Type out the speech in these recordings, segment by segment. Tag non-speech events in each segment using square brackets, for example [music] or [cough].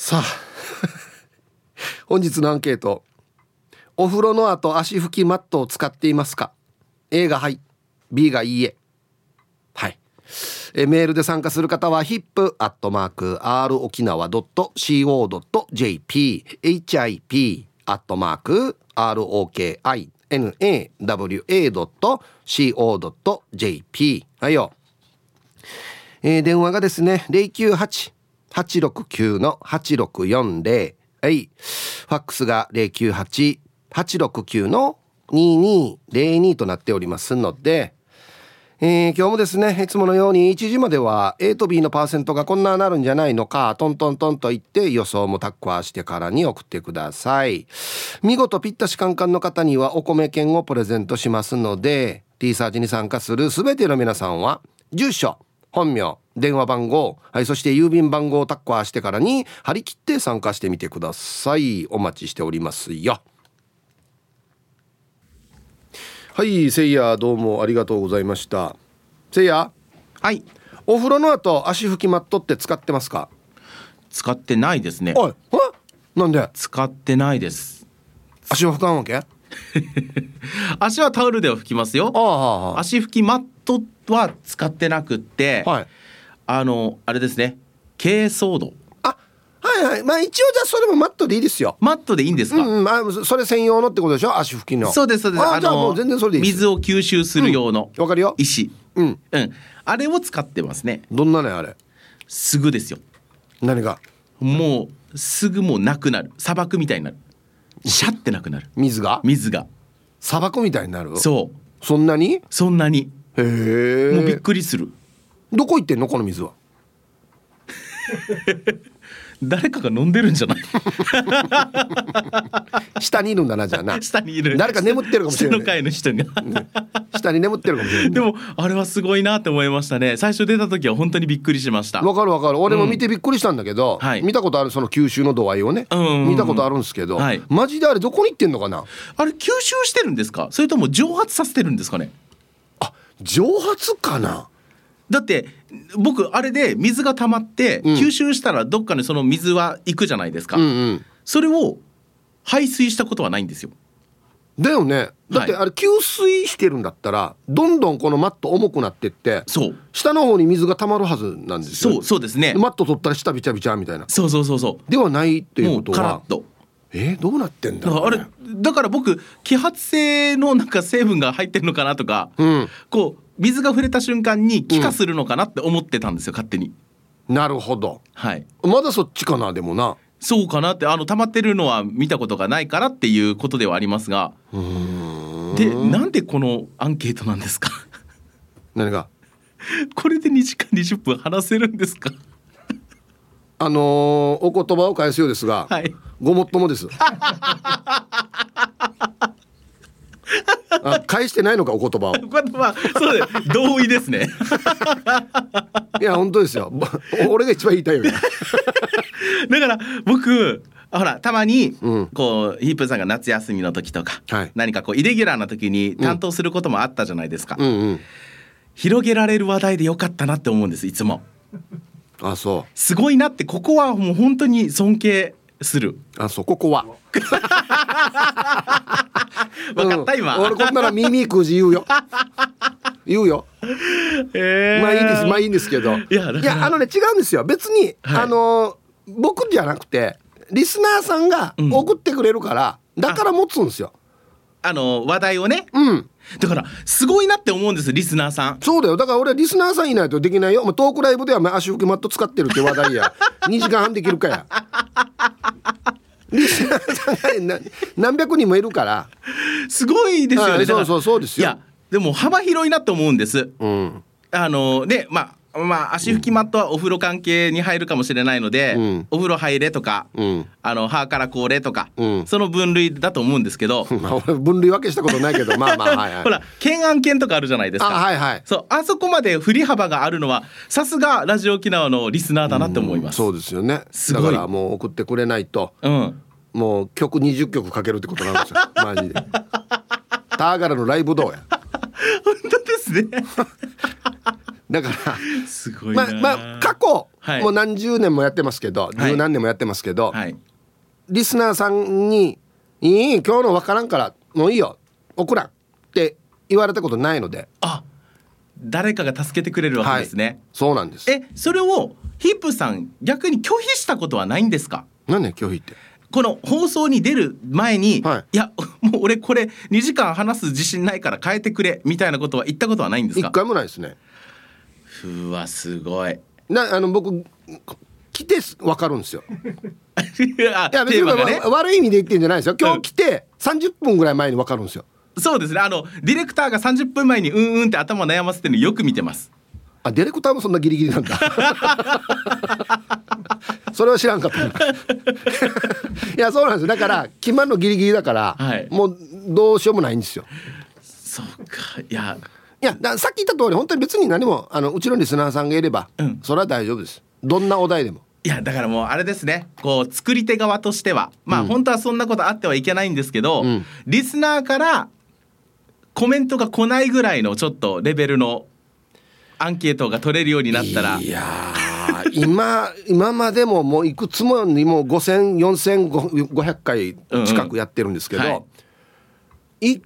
さあ [laughs] 本日のアンケート。お風呂の後足拭きマットを使っていますか？A がはい B がいいえ。はい。えメールで参加する方は hip.rokinawa.co.jp hip.rokinawa.co.jp はいよ、えー、電話がですね098 869-8640はい。ファックスが098869-2202となっておりますので。えー、今日もですねいつものように1時までは A と B のパーセントがこんななるんじゃないのか。トントントンと言って予想もタッカーしてからに送ってください。見事ぴったしカンカンの方にはお米券をプレゼントしますので T サーチに参加する全ての皆さんは住所本名電話番号、はい、そして郵便番号をタッコアしてからに張り切って参加してみてください。お待ちしておりますよ。はいせいやどうもありがとうございました。せいやはい。お風呂の後足拭きマットって使ってますか？使ってないですね。おいなんで？使ってないです。足を拭かんわけ？[laughs] 足はタオルでは拭きますよ。足拭きマットは使ってなくって、はい。あのあれですね。珪藻土はいはい。まあ一応じゃあそれもマットでいいですよ。マットでいいんですか、うん、うん、まあそれ専用のってことでしょ？足拭きの。そうですそうです。あじゃあもう全然それでいいです。水を吸収する用の。わかるよ。石、うん。うん、あれを使ってますね。どんなねあれ？すぐですよ。何が？もうすぐもうなくなる。砂漠みたいになる。シャってなくなる。水が？水が。砂漠みたいになる？そう。そんなに？へそんなにえ。もうびっくりする。どこ行ってんの？この水は。[laughs] 誰かが飲んでるんじゃない？[laughs] 下にいるんだなじゃあな。下にいる。誰か眠ってるかもしれない。下の人が。下に眠ってるかもしれない。でもあれはすごいなって思いましたね。最初出た時は本当にびっくりしました。わかるわかる。俺も見てびっくりしたんだけど、はい。見たことあるその吸収の度合いをね、うん。うんうん見たことあるんですけど、はい。マジであれどこに行ってんのかな？あれ吸収してるんですか？それとも蒸発させてるんですかね？あ蒸発かな？だって僕あれで水が溜まってうん。吸収したらどっかにその水は行くじゃないですか、うんうん。それを排水したことはないんですよ。だよね。だってはいあれ給水してるんだったらどんどんこのマット重くなってってそう。下の方に水が溜まるはずなんですよ。そうそうですね。マット取ったら下びちゃびちゃみたいな。そうそうそうそではないってうもういうことはカラッとえーどうなってんだろう、だからあれね、だから僕揮発性のなんか成分が入ってるのかなとか、うん。こう水が触れた瞬間に気化するのかなって思ってたんですよ勝手に。なるほど。はい。まだそっちかなでもな。そうかなってあの溜まってるのは見たことがないからっていうことではありますが。でなんでこのアンケートなんですか？[laughs] 何が？これで2時間20分話せるんですか？あのーお言葉を返すようですが、はい。ごもっともです。あ返してないのかお言葉を。これはそうです。同意ですね。[laughs] いや本当ですよ。ぼ俺が一番言いたいよ。ね [laughs] だから僕ほらたまにうん。こうヒープーさんが夏休みの時とか、はい。何かこうイレギュラーな時に担当することもあったじゃないですか、うんうん。広げられる話題でよかったなって思うんですいつもあそすごいなってここはもう本当に尊敬する。うあそうここは。[laughs] 分かった、うん。今俺こんなら耳くじ言うよ。[laughs] 言うよ。え。ーまあいいですまあいいんですけど。いやだか。らあのね違うんですよ。別に、はい。あの僕じゃなくてリスナーさんがうん。送ってくれるから、だから持つんですよ。あの話題をね。うんだからすごいなって思うんですリスナーさん。そうだよ。だから俺はリスナーさんいないとできないよ。もうトークライブではまあ足拭きマット使ってるって話題や。[laughs] 2時間半できるかや。リスナーさんがな何百人もいるから。すごいですよね。そうそうそうですよ。いやでも幅広いなって思うんです。うん。あのねまあまあ足拭きマットはお風呂関係に入るかもしれないので、うん。お風呂入れとか、うん。あの歯からこれとか、うん。その分類だと思うんですけど、[laughs] 分類分けしたことないけど [laughs] まあまあはいはい。ほら懸案件とかあるじゃないですあか。はいはい。そうあそこまで振り幅があるのはさすがラジオ沖縄のリスナーだなって思います。そうですよね。だからもう送ってくれないとうん。もう曲20曲かけるってことなんですよ。[laughs] マジで。ターガラのライブどうや。本当ですね。だからすごいな、まあまあ過去、はい。もう何十年もやってますけどはい。十何年もやってますけど、はい。リスナーさんに「いい今日の分からんからもういいよ送らん」って言われたことないので、あ誰かが助けてくれるわけですね、そうなんです。えそれをヒップさん逆に拒否したことはないんですか？何ね拒否って？この放送に出る前に、はい。やもう俺これ2時間話す自信ないから変えてくれみたいなことは言ったことはないんですか？一回もないですねうわすごい。なあの僕来て分かるんですよ。[laughs] あいや別にね。わ悪い意味で言ってんじゃないですよ。今日来て30分ぐらい前に分かるんですよ。そうですね。あのディレクターが30分前にうんうんって頭悩ませてるのよく見てます。あディレクターもそんなギリギリなんだ。[laughs] それは知らんかった。いやそうなんですよ。だから決まるのギリギリだから、はい。もうどうしようもないんですよ。そうか。いやいやださっき言った通り本当に別に何もあのうちのリスナーさんがいれば、うん。それは大丈夫です。どんなお題でも。いやだからもうあれですね。こう作り手側としては。まあ、本当はそんなことあってはいけないんですけど、うん。リスナーからコメントが来ないぐらいのちょっとレベルのアンケートが取れるようになったら。いやー今 [laughs] 今までももういくつもにも50004000500回近くやってるんですけど、うんうん。は一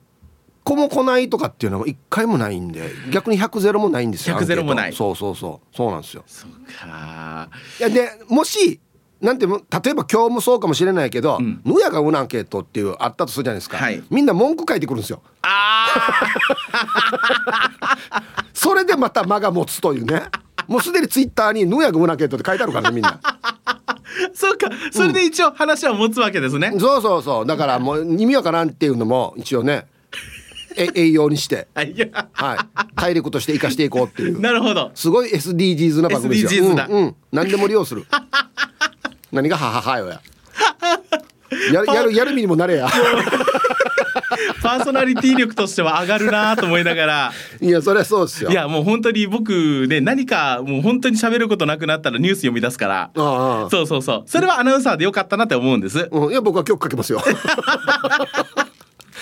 個も来ないとかっていうのは一回もないんで逆に100ゼロもないんですよ100ゼロもない。そうそうそう。そうなんですよ。そうか。いやでもしなんて例えば今日もそうかもしれないけどん「ぬやがうなアンケート」っていうあったとするじゃないですか、はい。みんな文句書いてくるんですよ。あ [laughs] それでまた間が持つというね。もうすでにツイッターに「ぬやがうなアンケート」って書いてあるからねみんな。ーそうか。それで一応話は持つわけですね、そうそうそう。だからもう [laughs] 意味わからんっていうのも一応ねえ栄養にして。はい。体力として生かしていこうっていう。なるほど。すごい SDGs な番組ですよ。SDGs だうん、うん、何でも利用する。[laughs] 何がはははよ。ややるやるやる身にもなれや。[laughs] パーソナリティ力としては上がるなと思いながら。[laughs] いやそりゃそうですよ。いやもう本当に僕ね何かもう本当に喋ることなくなったらニュース読み出すから。ああ。あそうそうそう。それはアナウンサーでよかったなって思うんです。あ、うん、いや僕は曲かけますよ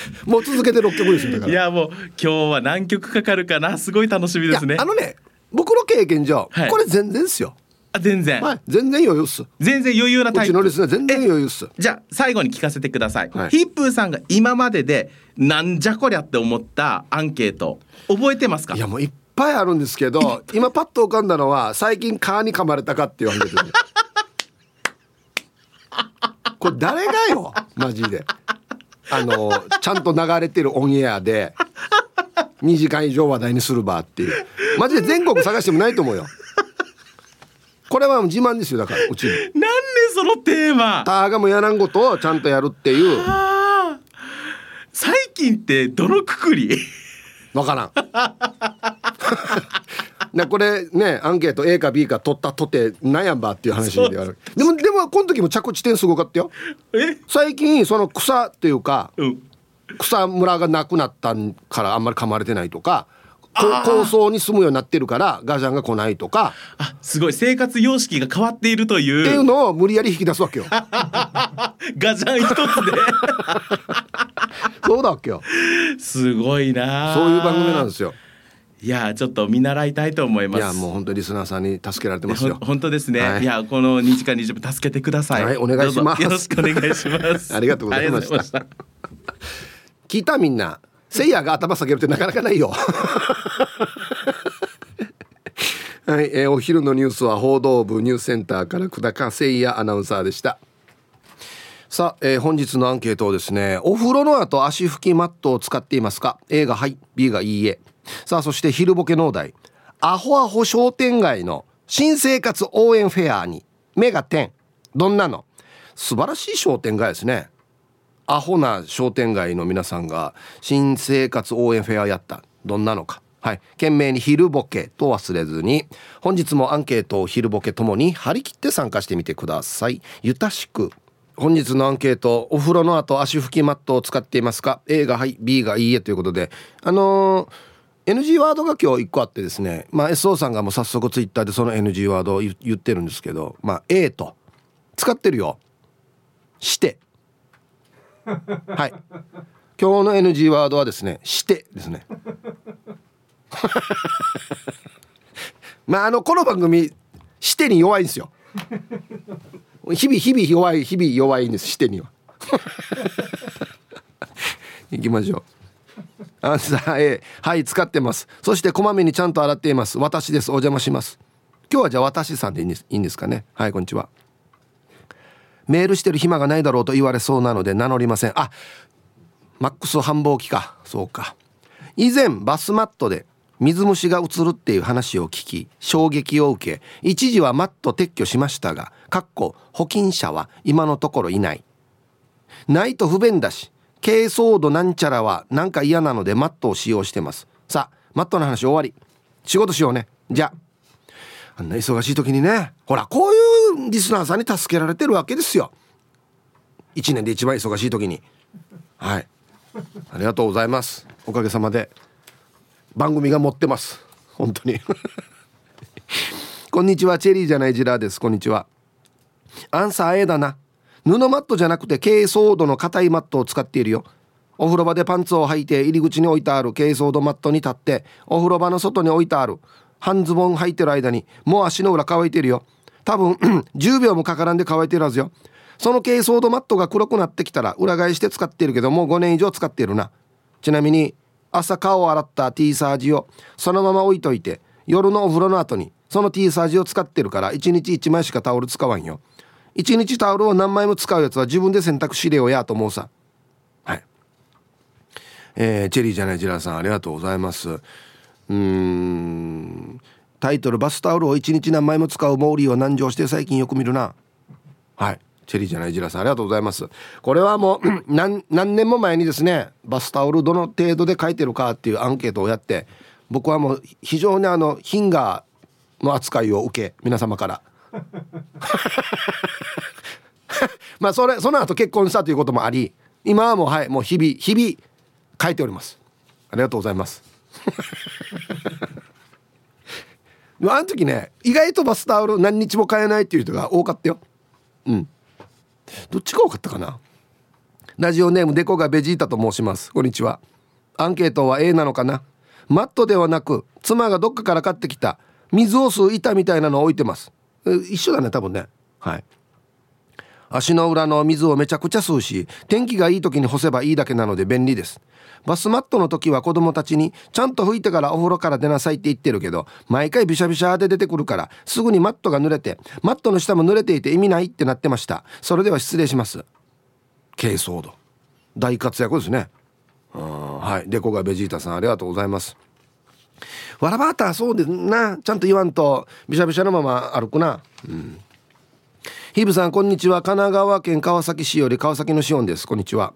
[laughs] もう続けて6曲ですよだから。いやもう今日は何曲かかるかな。すごい楽しみですね。あのね僕の経験上、はい。これ全然ですよ。あ全然、はい。全然余裕っす。う全然余裕なタイプ。ちのリスナー全然余裕っす。じゃあ最後に聞かせてください、はい。ヒップーさんが今まででなんじゃこりゃって思ったアンケート覚えてますか？いやもういっぱいあるんですけど [laughs] 今パッと浮かんだのは最近蚊に噛まれたかっていう話ですね [laughs] これ誰がよマジであのちゃんと流れてるオンエアで2時間以上話題にするばっていう。マジで全国探してもないと思うよ。これは自慢ですよだからうちに。なんでそのテーマ？ターがもやらんことをちゃんとやるっていう。最近ってどのくくり？わからん [laughs] なこれねアンケート A か B か取ったとて悩んばっていう話である。でもでもこの時も着地点すごかったよ。え？最近その草っていうかうん。草むらがなくなったからあんまり噛まれてないとかこ高層に住むようになってるからガジャンが来ないとか。あすごい。生活様式が変わっているという。っていうのを無理やり引き出すわけよ。[laughs] ガジャン一つ [laughs] そうだわけよ。ですごいなそういう番組なんですよいやちょっと見習いたいと思います。いやもう本当にリスナーさんに助けられてますよ。本当ですね、はい。い、やこの2時間20分助けてください。はいお願いします。よろしくお願いします。[laughs] ありがとうございました。聞いたみんな。せいやが頭下げるってなかなかないよ。[laughs] はい、えーお昼のニュースは報道部ニュースセンターから久高誠也アナウンサーでした。さあ、えー本日のアンケートをですねお風呂の後足拭きマットを使っていますか？A がはい B がいいえさあそして昼ボケ農大アホアホ商店街の新生活応援フェアに目が点。どんなの？素晴らしい商店街ですね。アホな商店街の皆さんが新生活応援フェアやった。どんなのか。はい。懸命に昼ボケと忘れずに本日もアンケートを昼ボケともに張り切って参加してみてください。ゆたしく。本日のアンケートお風呂の後足拭きマットを使っていますか？A がはい B がいいえということであのー NG ワードが今日1個あってですねまあ SO さんがもう早速ツイッターでその NG ワードを言ってるんですけどまあ A と使ってるよ。して。はい。今日の NG ワードはですねしてですね。[laughs] まああのこの番組してに弱いんですよ。日々日々弱い日々弱いんですしてには。[laughs] 行きましょう。アンサー A はい使ってます。そしてこまめにちゃんと洗っています。私です。お邪魔します。今日はじゃあ私さんでいいんですいいんですかね。はいこんにちは。メールしてる暇がないだろうと言われそうなので名乗りません。あマックス繁忙期か。そうか。以前バスマットで水虫が移るっていう話を聞き衝撃を受け一時はマット撤去しましたがかっこ保菌者は今のところいない。ないと不便だし珪藻土なんちゃらはなんか嫌なのでマットを使用してます。さあマットの話終わり。仕事しようね。じゃあ。あんな忙しい時にね。ほらこういうリスナーさんに助けられてるわけですよ。1年で一番忙しい時に。はい。ありがとうございます。おかげさまで。番組が持ってます。本当に。[laughs] こんにちは。チェリーじゃないジラーです。こんにちは。アンサー A だな。布マットじゃなくて珪藻土の硬いマットを使っているよ。お風呂場でパンツを履いて入り口に置いてある珪藻土マットに立ってお風呂場の外に置いてある。半ズボン履いてる間にもう足の裏乾いてるよ。多分 [clears throat] 10秒もかからんで乾いてるはずよ。その珪藻土マットが黒くなってきたら裏返して使っているけどもう5年以上使っているな。ちなみに朝顔を洗った T サージをそのまま置いといて夜のお風呂の後にその T サージを使ってるから1日1枚しかタオル使わんよ。1日タオルを何枚も使うやつは自分で洗濯しれよやと思うさ。はい。えー、チェリーじゃないジラさんありがとうございます。うーん。タイトルバスタオルを1日何枚も使うモーリーを南上して最近よく見るな。はい。チェリーじゃないジラさんありがとうございます。これはもう [clears throat] 何何年も前にですねバスタオルどの程度で書いてるかっていうアンケートをやって僕はもう非常にあのヒンガーの扱いを受け皆様から [laughs] まあそれその後結婚したということもあり今はもうはいもう日々日々書いております。ありがとうございます。[laughs] あの時ね意外とバスタオル何日も買えないっていう人が多かったよ。うん。どっちが多かったかな。ラジオネームデコがベジータと申します。こんにちは。アンケートは A なのかな。マットではなく妻がどっかから買ってきた水を吸う板みたいなのを置いてます。一緒だね多分ね。はい。足の裏の水をめちゃくちゃ吸うし天気がいい時に干せばいいだけなので便利です。バスマットの時は子供たちにちゃんと拭いてからお風呂から出なさいって言ってるけど毎回びしゃびしゃで出てくるからすぐにマットが濡れてマットの下も濡れていて意味ないってなってました。それでは失礼します。軽装度。大活躍ですね。はい。デコがベジータさんありがとうございます。わらばーたそうですな。ちゃんと言わんとびしゃびしゃのまま歩くな。うん。ヒブさんこんにちは。神奈川県川崎市より川崎のシオンです。こんにちは。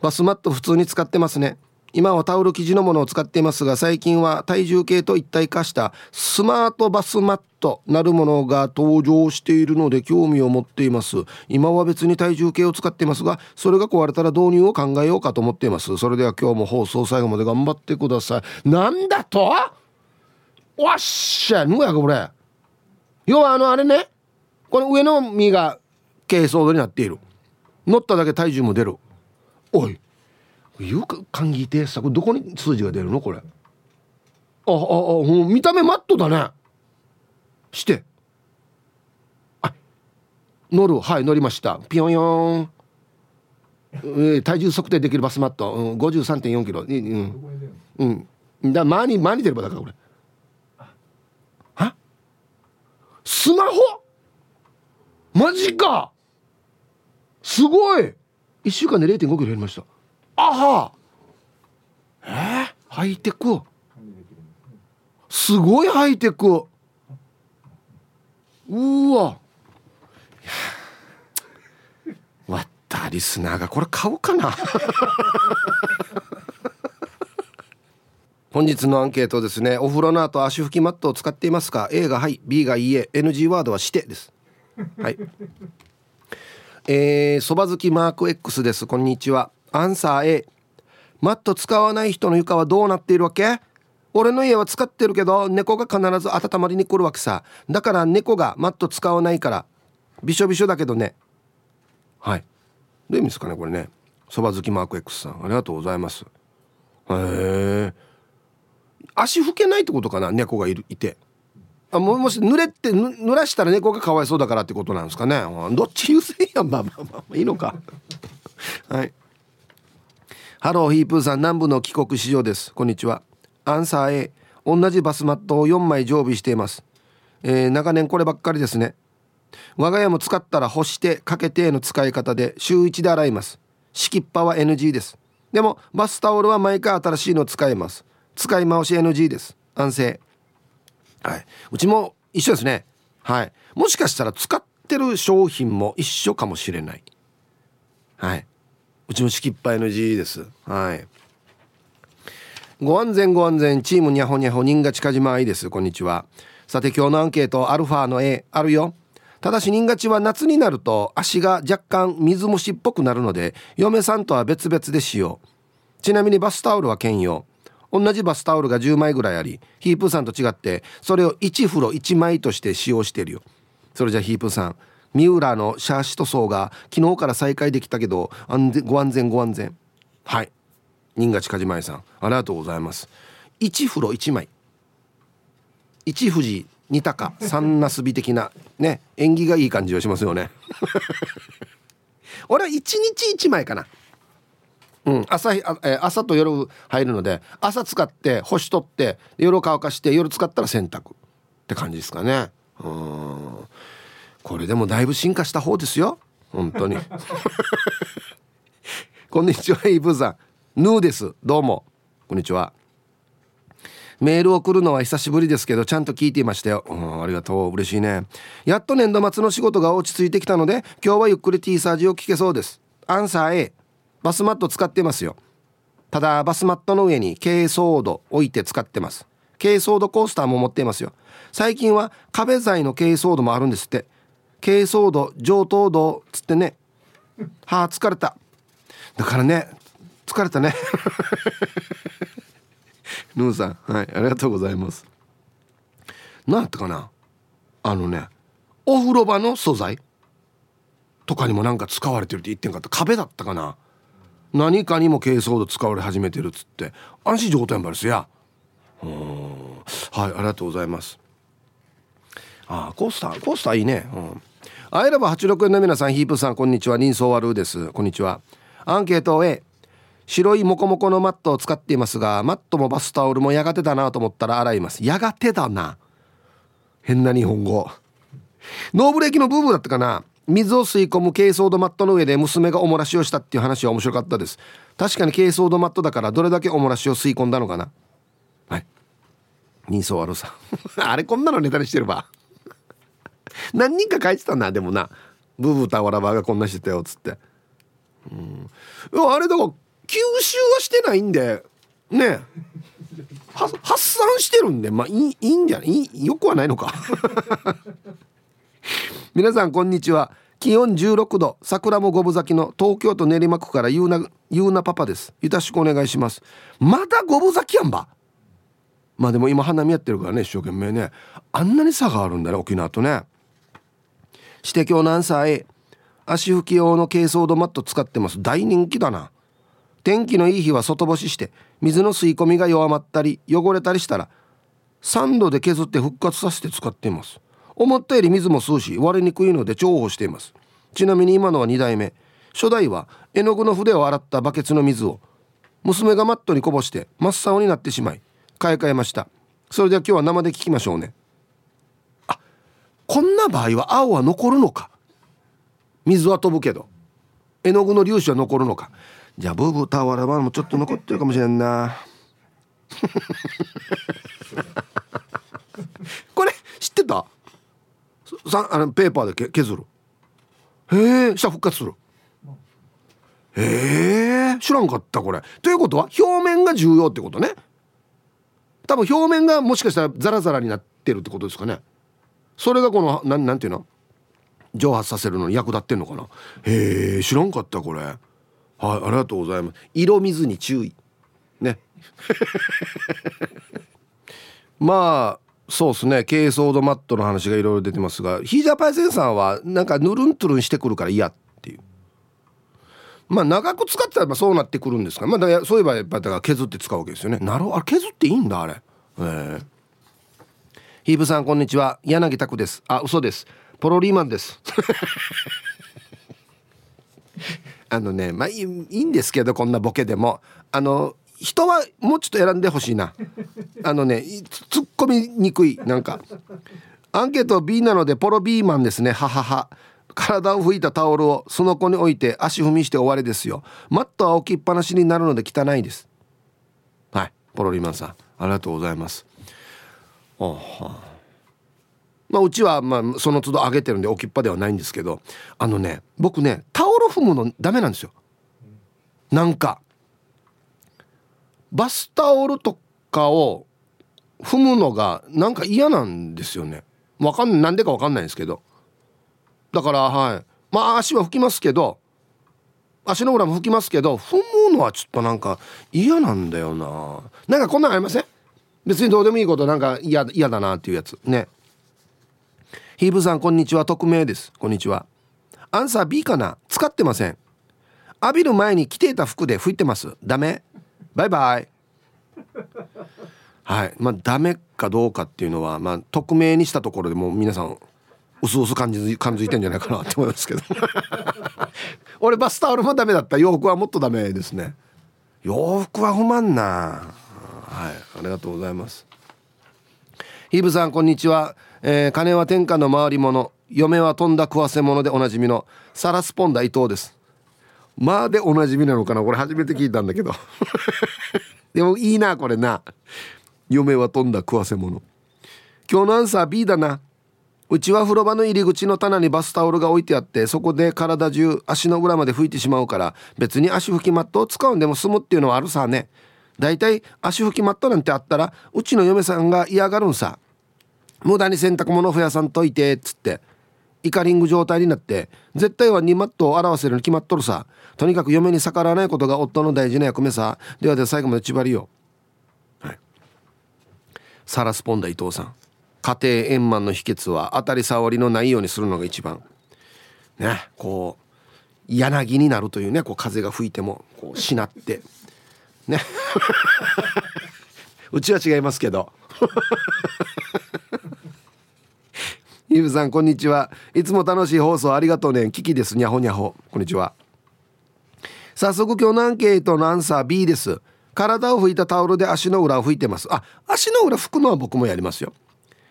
バスマット普通に使ってますね。今はタオル生地のものを使っていますが最近は体重計と一体化したスマートバスマットなるものが登場しているので興味を持っています。今は別に体重計を使っていますがそれが壊れたら導入を考えようかと思っています。それでは今日も放送最後まで頑張ってください。なんだと？わっしゃぬやこれ。要はあのあれね。この上の身が軽装度になっている。乗っただけ体重も出る。おい。よく考えてさどこに数字が出るの？これ。あああ見た目マットだね。して。あ乗る。はい乗りました。ピヨンヨン、えー、体重測定できるバスマット、うん、53.4キロ。うん。うん。だ前に前に出ればだからこれ。は？スマホ？マジか！すごい！1週間で0 5キロ減りました。あは。え？ー、ハイテク？すごいハイテク。うわ。わったリスナーが。これ買うかな。[laughs] 本日のアンケートですね。お風呂の後足拭きマットを使っていますか？A がはい B がいいえ。NG ワードはしてです。はい。えー、そば好きマーク X です。こんにちは。アンサー A. マット使わない人の床はどうなっているわけ？俺の家は使ってるけど猫が必ず温まりに来るわけさ。だから猫がマット使わないから。びしょびしょだけどね。はい。どういう意味ですかねこれね。そば好きマーク X さん。ありがとうございます。へえ足拭けないってことかな猫がいるいて。あももし濡れて濡らしたら猫がかわいそうだからってことなんですかね。どっち優先やん。まあまあまあいいのか。はい。ハローヒープーさん南部の帰国市場です。こんにちは。アンサー A 同じバスマットを4枚常備しています、えー、長年こればっかりですね。我が家も使ったら干してかけての使い方で週1で洗います。敷きっぱは NG です。でもバスタオルは毎回新しいの使います。使い回し NG です。安静。はい。うちも一緒ですね。はい。もしかしたら使ってる商品も一緒かもしれない。はい。うちも敷きっぱ NG です。はい。ご安全ご安全チームにゃほにゃほ人が近島愛です。こんにちは。さて今日のアンケートアルファの A あるよ。ただし人勝ちは夏になると足が若干水虫っぽくなるので嫁さんとは別々で使用ちなみにバスタオルは兼用。同じバスタオルが10枚ぐらいありヒープーさんと違ってそれを1風呂1枚として使用してるよ。それじゃヒープーさん三浦のシャーシ塗装が昨日から再開できたけど安全ご安全ご安全。はい。新賀近島愛さんありがとうございます。1風呂1枚。一富士二鷹三なすび的なね縁起がいい感じはしますよね。[laughs] 俺は1日1枚かな。うん朝え朝と夜入るので朝使って干しとって夜乾かして夜使ったら洗濯って感じですかね。うん。これでもだいぶ進化した方ですよ。本当に。[laughs] こんにちはイブさんヌーです。どうも。こんにちは。メール送るのは久しぶりですけどちゃんと聞いていましたよ、うん、ありがとう。嬉しいね。やっと年度末の仕事が落ち着いてきたので今日はゆっくり T サージを聞けそうです。アンサー A バスマット使ってますよ。ただバスマットの上に珪藻土置いて使ってます。珪藻土コースターも持っていますよ。最近は壁材の珪藻土もあるんですって。珪藻土上等土つってね。はあ疲れた。だからね疲れたね。[laughs] ヌーさんはいありがとうございます。何やったかな。あのねお風呂場の素材とかにもなんか使われてるって言ってんかった。壁だったかな。何かにも珪藻土使われ始めてるっつって。安心状態んばですや。うん。はいありがとうございます。ああコースターコースターいいね。うん。アイラブ86円の皆さんヒープさんこんにちは。人相悪です。こんにちは。アンケート A 白いモコモコのマットを使っていますがマットもバスタオルもやがてだなと思ったら洗います。やがてだな。変な日本語。ノーブレーキのブーブーだったかな。水を吸い込む珪藻土マットの上で娘がおもらしをしたっていう話は面白かったです。確かに珪藻土マットだからどれだけおもらしを吸い込んだのかな。はい。人相悪さ。[laughs] あれこんなのネタにしてれば。何人か書いてたなでもな。ブーブータワラバーがこんなしてたよっつって。うん。あれだから吸収はしてないんでね。発散してるんでまあいいいいんじゃない？よくはないのか。[laughs] 皆さんこんにちは。気温16度。桜も五分咲きの東京都練馬区からゆうなゆうなパパです。よろしくお願いします。まだ五分咲きやんば。まあでも今花見やってるからね一生懸命ね。あんなに差があるんだね沖縄とね。して今日何歳足拭き用の珪藻土マット使ってます。大人気だな。天気のいい日は外干しして水の吸い込みが弱まったり汚れたりしたら3度で削って復活させて使っています。思ったより水も吸うし割れにくいので重宝しています。ちなみに今のは2代目。初代は絵の具の筆を洗ったバケツの水を娘がマットにこぼして真っ青になってしまい買い替えました。それでは今日は生で聞きましょうね。こんな場合は青は残るのか。水は飛ぶけど。絵の具の粒子は残るのか。じゃあブーブータワラバもちょっと残ってるかもしれんな。[laughs] これ知ってた？さあのペーパーでけ削る。へえしたら復活する。へえ知らんかったこれ。ということは表面が重要ってことね。多分表面がもしかしたらザラザラになってるってことですかね。それがこのなんなんていうの？蒸発させるのに役立ってんのかな？へえ知らんかったこれ。はいありがとうございます。色水に注意。ね。[laughs] まあそうですね。珪藻土マットの話がいろいろ出てますがヒージャーパイセンさんはなんかヌルントゥルンしてくるから嫌っていう。まあ長く使ってたらそうなってくるんですかまあだからそういえばやっぱだから削って使うわけですよね。なるほど。あれ削っていいんだあれ。ええ。ー、ヒーブさんこんにちは。柳拓です。あ嘘です。ポロリーマンです。[laughs] あのねまあいいいいんですけどこんなボケでも。あの人はもうちょっと選んでほしいな。あのね突っ込みにくいなんか。アンケート B なのでポロビーマンですね。ははは。体を拭いたタオルをその子に置いて足踏みして終わりですよ。マットは置きっぱなしになるので汚いです。はい。ポロリーマンさんありがとうございます。まあ、うちはまあその都度上げてるんで置きっぱではないんですけどあのね僕ねタオル踏むのダメなんですよ。なんか。バスタオルとかを踏むのがなんか嫌なんですよね。わかんなんでかわかんないんですけど。だからはい。まあ足は拭きますけど足の裏も拭きますけど踏むのはちょっとなんか嫌なんだよな。なんかこんなんありません？別にどうでもいいことなんか嫌だなっていうやつ。ね。ヒーブさんこんにちは。匿名です。こんにちは。アンサー B かな？使ってません。浴びる前に着ていた服で拭いてます。ダメ？バイバイ。はい。まあダメかどうかっていうのはまあ匿名にしたところでも皆さんうすうす感じ感づいてんじゃないかなって思いますけど。[laughs] 俺バスタオルもダメだった。洋服はもっとダメですね。洋服は不満な。はいありがとうございます。ヒーブさんこんにちは。えー、金は天下の回り物。嫁は飛んだ食わせ物でおなじみのサラスポンダ伊藤です。まあでおなじみなのかな？これ初めて聞いたんだけど。[laughs] でもいいなこれな。嫁は飛んだ食わせ物。今日のアンサー B だな。うちは風呂場の入り口の棚にバスタオルが置いてあってそこで体中足の裏まで拭いてしまうから別に足拭きマットを使うんでも済むっていうのはあるさね。だいたい足拭きマットなんてあったらうちの嫁さんが嫌がるんさ。無駄に洗濯物増やさんといてっつって。イカリング状態になって絶対は2マットを表せるに決まっとるさ。とにかく嫁に逆らわないことが夫の大事な役目さ。ではでは最後まで縛りよはい。サラスポンダ伊藤さん。家庭円満の秘訣は当たり障りのないようにするのが一番。ね。こう柳になるというねこう風が吹いてもこうしなって。ね。[laughs] うちは違いますけど。[laughs] イブさんこんにちは。いつも楽しい放送ありがとうね。キキです。にゃほにゃほ。こんにちは。早速今日のアンケートのアンサー B です。体を拭いたタオルで足の裏を拭いてます。あ足の裏拭くのは僕もやりますよ。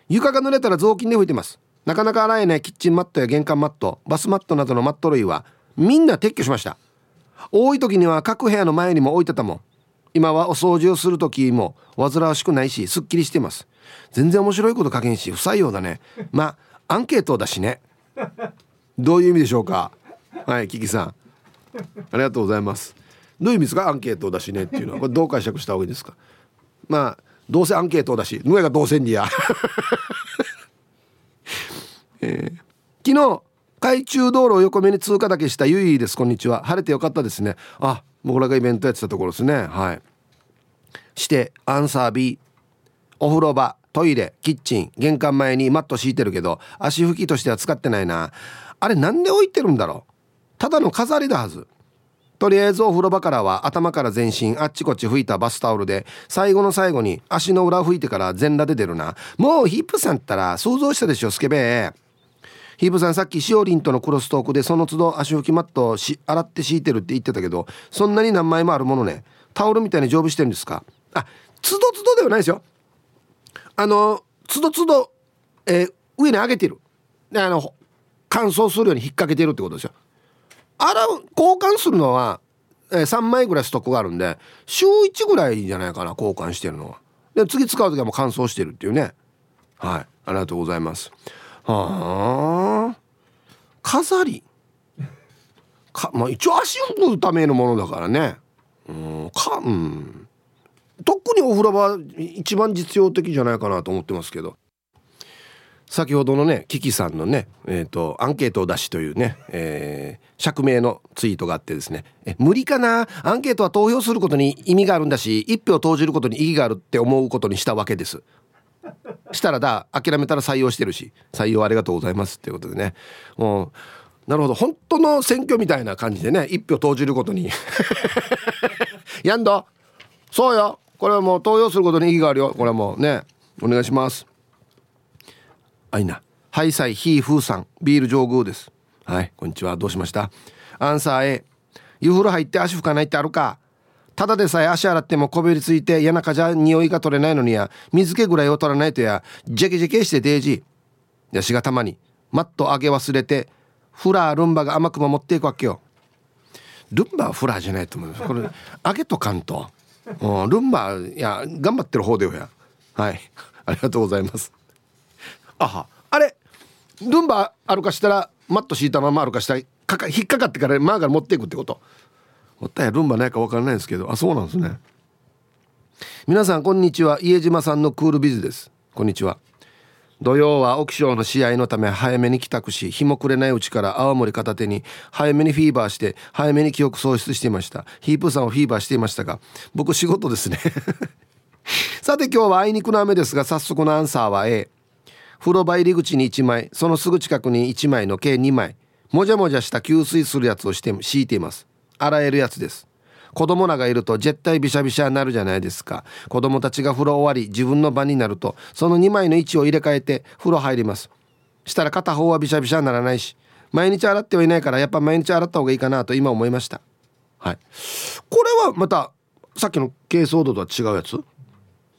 床が濡れたら雑巾で拭いてます。なかなか洗えないキッチンマットや玄関マットバスマットなどのマット類はみんな撤去しました。多い時には各部屋の前にも置いてたもん今はお掃除をする時も煩わしくないしすっきりしてます。全然面白いこと書けんし不採用だね。まあアンケートだしね。どういう意味でしょうか？はいキキさん。ありがとうございます。どういう意味ですか？アンケートだしねっていうのは。これどう解釈した方がいいですか？まあどうせアンケートだしぬえがどうせんにや、[laughs] えー、昨日海中道路を横目に通過だけしたゆいです。こんにちは。晴れてよかったですね。あ僕らがイベントやってたところですね。はい。してアンサー B お風呂場トイレキッチン玄関前にマット敷いてるけど足拭きとしては使ってないな。あれなんで置いてるんだろう？ただの飾りだはず。とりあえずお風呂場からは頭から全身あっちこっち拭いたバスタオルで最後の最後に足の裏拭いてから全裸で出るな。もうヒップさんったら想像したでしょスケベー。ヒープさんさっきしおりんとのクロストークでその都度足拭きマットをし洗って敷いてるって言ってたけどそんなに何枚もあるものね。タオルみたいに常備してるんですか。あつどつどではないですよ。あのつどつど、えー、上に上げてる。あの乾燥するように引っ掛けてるってことですよ。洗う交換するのは、えー、3枚ぐらいストックがあるんで週1ぐらいじゃないかな交換してるのは。で次使う時はもう乾燥してるっていうね。はい。ありがとうございます。はあ。飾り。かまあ一応足を塗るためのものだからね。うんかうん。特にお風呂場一番実用的じゃないかなと思ってますけど。先ほどのねキキさんのね、えーと、アンケートを出しというね、えー、釈明のツイートがあってですね。え無理かな？アンケートは投票することに意味があるんだし一票投じることに意義があるって思うことにしたわけです。したらだ諦めたら採用してるし採用ありがとうございますっていうことでね。もうなるほど。本当の選挙みたいな感じでね一票投じることに。[laughs] やんど。そうよ。これはもう投票することに意義があるよ。これはもうねお願いします。あいな。ハイサイヒーフーさん。ビール上宮です。はい。こんにちは。どうしました？アンサー A 湯風呂入って足拭かないってあるか？ただでさえ足洗ってもこびりついて嫌なかじゃ匂いが取れないのにや。水気ぐらいを取らないとや。ジェケジェケしてデージ。やしがたまに。マット上げ忘れてフラールンバが甘くも持っていくわけよ。ルンバはフラーじゃないと思うこれ上げとかんと、うん、ルンバいや頑張ってる方でよや。はい。ありがとうございます。あは。あれルンバあるかしたらマット敷いたままあるかしたらかか引っかかってからマーから持っていくってこと。もったいルンバないか分からないですけど。あそうなんですね。皆さんこんにちは。家島さんのクールビズです。こんにちは。土曜は沖賞の試合のため早めに帰宅し日も暮れないうちから青森片手に早めにフィーバーして早めに記憶喪失していました。ヒープさんはフィーバーしていましたが僕仕事ですね。[laughs] さて今日はあいにくの雨ですが早速のアンサーは A 風呂場入り口に1枚そのすぐ近くに1枚の計2枚。もじゃもじゃした吸水するやつをして敷いています。洗えるやつです。子供らがいると絶対びしゃびしゃになるじゃないですか。子供たちが風呂終わり自分の番になるとその2枚の位置を入れ替えて風呂入ります。したら片方はびしゃびしゃにならないし毎日洗ってはいないからやっぱ毎日洗った方がいいかなと今思いました。はい。これはまたさっきの珪藻土とは違うやつ？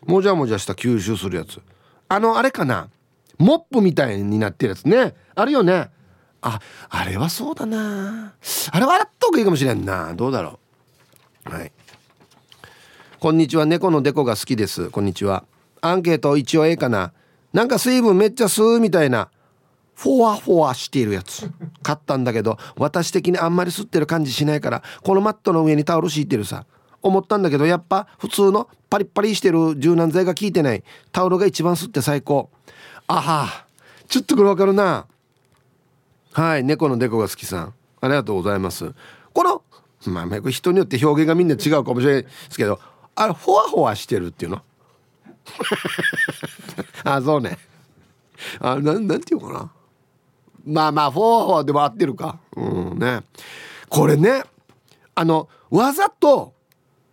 もじゃもじゃした吸収するやつ。あのあれかな？モップみたいになってるやつね。あるよね。ああれはそうだな。あれは洗った方がいいかもしれんな。どうだろう。はい。こんにちは。猫のデコが好きです。こんにちは。アンケート一応ええかな。なんか水分めっちゃ吸うみたいな。フォワフォワしているやつ。買ったんだけど私的にあんまり吸ってる感じしないからこのマットの上にタオル敷いてるさ。思ったんだけどやっぱ普通のパリッパリしてる柔軟剤が効いてないタオルが一番吸って最高。あは。ちょっとこれわかるな。はい猫のデコが好きさん。ありがとうございます。このまあ人によって表現がみんな違うかもしれないですけどあれほわほわしてるっていうの？[laughs] あそうね。あなんなんていうかな？まあまあフォーフォーでも合ってるか。うんね。これねあのわざと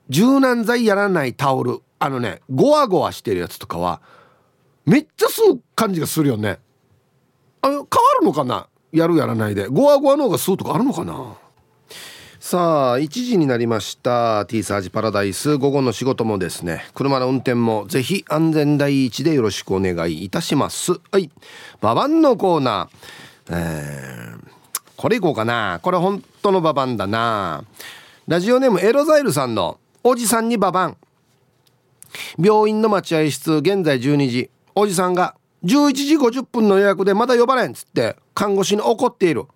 柔軟剤やらないタオルあのねゴワゴワしてるやつとかはめっちゃ吸う感じがするよね。あの変わるのかな？やるやらないで。ゴワゴワの方が吸うとかあるのかな？さあ1時になりました。T サージパラダイス。午後の仕事もですね。車の運転もぜひ安全第一でよろしくお願いいたします。はい。ババンのコーナー。えー、これいこうかな。これ本当のババンだな。ラジオネームエロザイルさんのおじさんにババン病院の待合室現在12時。おじさんが11時50分の予約でまだ呼ばれんっつって看護師に怒っている。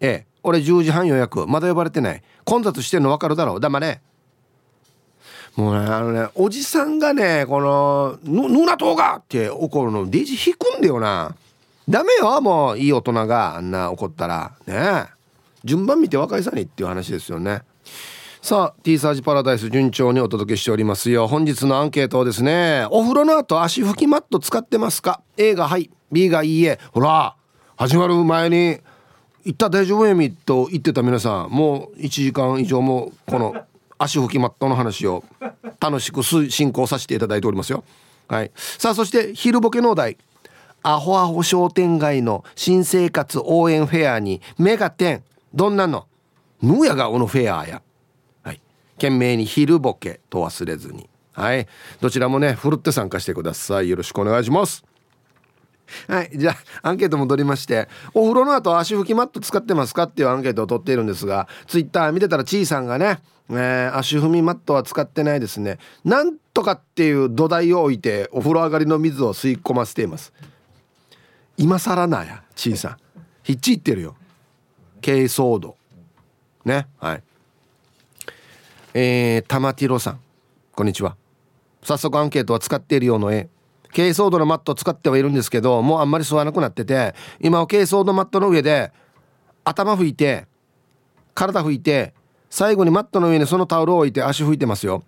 ええ俺10時半予約まだ呼ばれてない。混雑してるの分かるだろう。黙れ。もうねあのねおじさんがねこの「ぬぬなとうが!」って怒るのデジ引くんだよな。ダメよもういい大人があんな怒ったら。ね順番見て若いさにっていう話ですよね。さあ T サージパラダイス順調にお届けしておりますよ。本日のアンケートをですねお風呂の後足拭きマット使ってますか？A がはい B がいいえ。ほら始まる前に行った大丈夫やみと言ってた皆さんもう1時間以上もこの足拭きマットの話を楽しく進行させていただいておりますよ。はい。さあそして昼ボケのお題。アホアホ商店街の新生活応援フェアに目が点。どんなの？ぬやがおのフェアや。懸命に昼ボケと忘れずに。はい。どちらもねふるって参加してください。よろしくお願いします。はい。じゃあアンケート戻りましてお風呂の後足拭きマット使ってますかっていうアンケートを取っているんですがツイッター見てたらちいさんがね、えー、足踏みマットは使ってないですね。なんとかっていう土台を置いてお風呂上がりの水を吸い込ませています。今更なやちいさん。ひっちいってるよ。珪藻土。ね。はい。えー、玉ティロさん。こんにちは。早速アンケートは使っているようの絵珪藻土のマットを使ってはいるんですけどもうあんまり吸わなくなってて今は珪藻土マットの上で頭拭いて体拭いて最後にマットの上にそのタオルを置いて足拭いてますよ。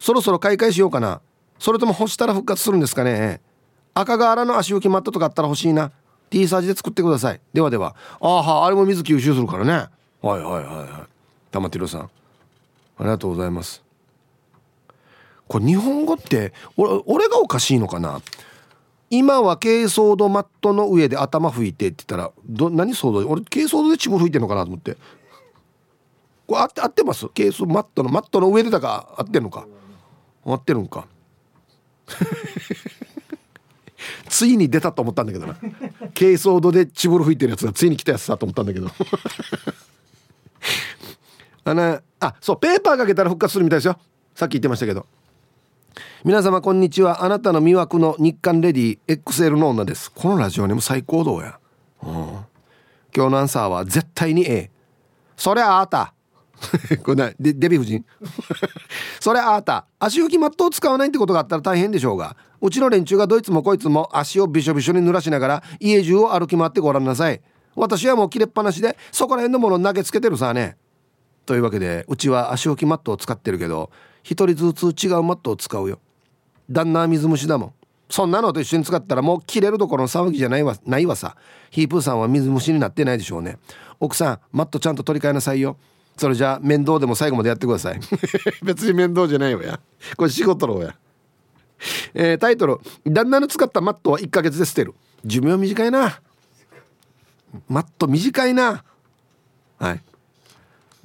そろそろ買い替えしようかな。それとも干したら復活するんですかね。赤瓦の足拭きマットとかあったら欲しいな。T サージで作ってください。ではでは。あああれも水吸収するからね。はいはいはいはい。玉ティロさん。ありがとうございます。これ日本語って俺俺がおかしいのかな？今は珪藻土マットの上で頭拭いてって言ったらど何想像俺珪藻土で血拭いてんのかなと思って。これ合って合ってます？珪藻マットのマットの上でだか合ってんのか？合ってるんか？[laughs] ついに出たと思ったんだけどな。珪藻土で血風呂吹いてるやつがついに来たやつだと思ったんだけど。[laughs] あのあそうペーパーかけたら復活するみたいですよ。さっき言ってましたけど。皆様こんにちは。あなたの魅惑の日韓レディ XL の女です。このラジオにも最高道や、うん、今日のアンサーは絶対に A そりゃああた。[laughs] これなデデヴィ夫人。[laughs] それあなた。足拭きマットを使わないってことがあったら大変でしょうが。うちの連中がどいつもこいつも足をびしょびしょに濡らしながら家中を歩き回ってごらんなさい。私はもう切れっぱなしでそこら辺のもの投げつけてるさね。というわけでうちは足拭きマットを使ってるけど一人ずつ違うマットを使うよ。旦那は水虫だもん。そんなのと一緒に使ったらもう切れるどころの騒ぎじゃないわないわさ。ヒープーさんは水虫になってないでしょうね。奥さんマットちゃんと取り替えなさいよ。それじゃあ面倒でも最後までやってください。[laughs] 別に面倒じゃないわや。これ仕事ろうや。えー、タイトル「旦那の使ったマットは1ヶ月で捨てる」寿命短いな。マット短いな。はい。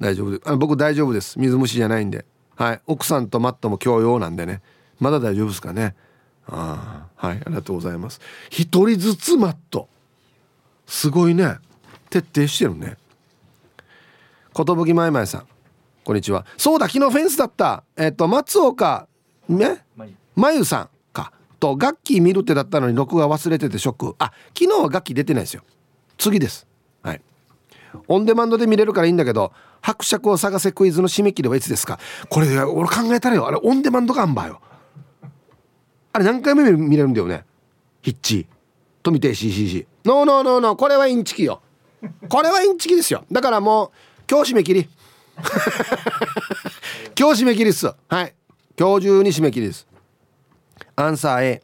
大丈夫であの僕大丈夫です。水虫じゃないんで。はい。奥さんとマットも共用なんでね。まだ大丈夫ですかね。ああはい。ありがとうございます。一人ずつマット。すごいね。徹底してるね。寿まいまいさん。こんにちは。そうだ昨日フェンスだった。えっ、と松岡。ね？まゆ。さんか。と楽器見るってだったのに録画忘れててショック。あ昨日は楽器出てないですよ。次です。はい。オンデマンドで見れるからいいんだけど伯爵を探せクイズの締め切りはいつですか？これ俺考えたらよ。あれオンデマンドガンバーよ。あれ何回目見れるんだよね？ヒッチ富亭 CCC ノーノーノーノー。これはインチキよ。これはインチキですよ。だからもう今日締め切り。[laughs] 今日締め切りっす。はい。今日中に締め切りです。アンサー A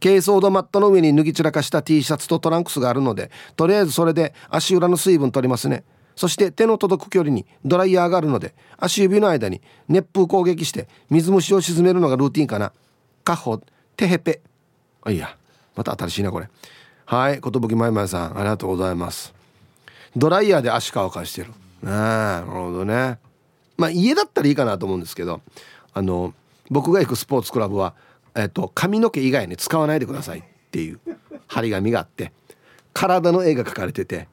珪藻土マットの上に脱ぎ散らかした T シャツとトランクスがあるのでとりあえずそれで足裏の水分取りますね。そして手の届く距離にドライヤーがあるので足指の間に熱風攻撃して水虫を沈めるのがルーティンかな。カッホテヘペ。あいや。また新しいなこれ。はい寿まいまいさんありがとうございます。ドライヤーで足乾かしてる。なるほどね。まあ家だったらいいかなと思うんですけどあの僕が行くスポーツクラブは、えっと、髪の毛以外に使わないでくださいっていう張り紙があって体の絵が描かれてて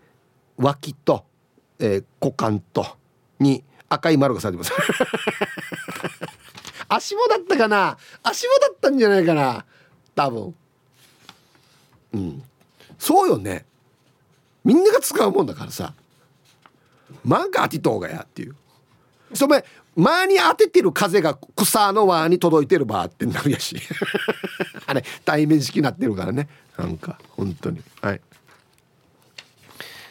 脇と、えー、股間とに赤い丸がされてます。[laughs] 足もだったかな？足もだったんじゃないかな？多分。うん。そうよね。みんなが使うもんだからさ。マンか当てとうがやっていう。そめ間に当ててる風が草の輪に届いてるばってなるやし。[laughs] あれ対面式になってるからね。なんか本当に。はい。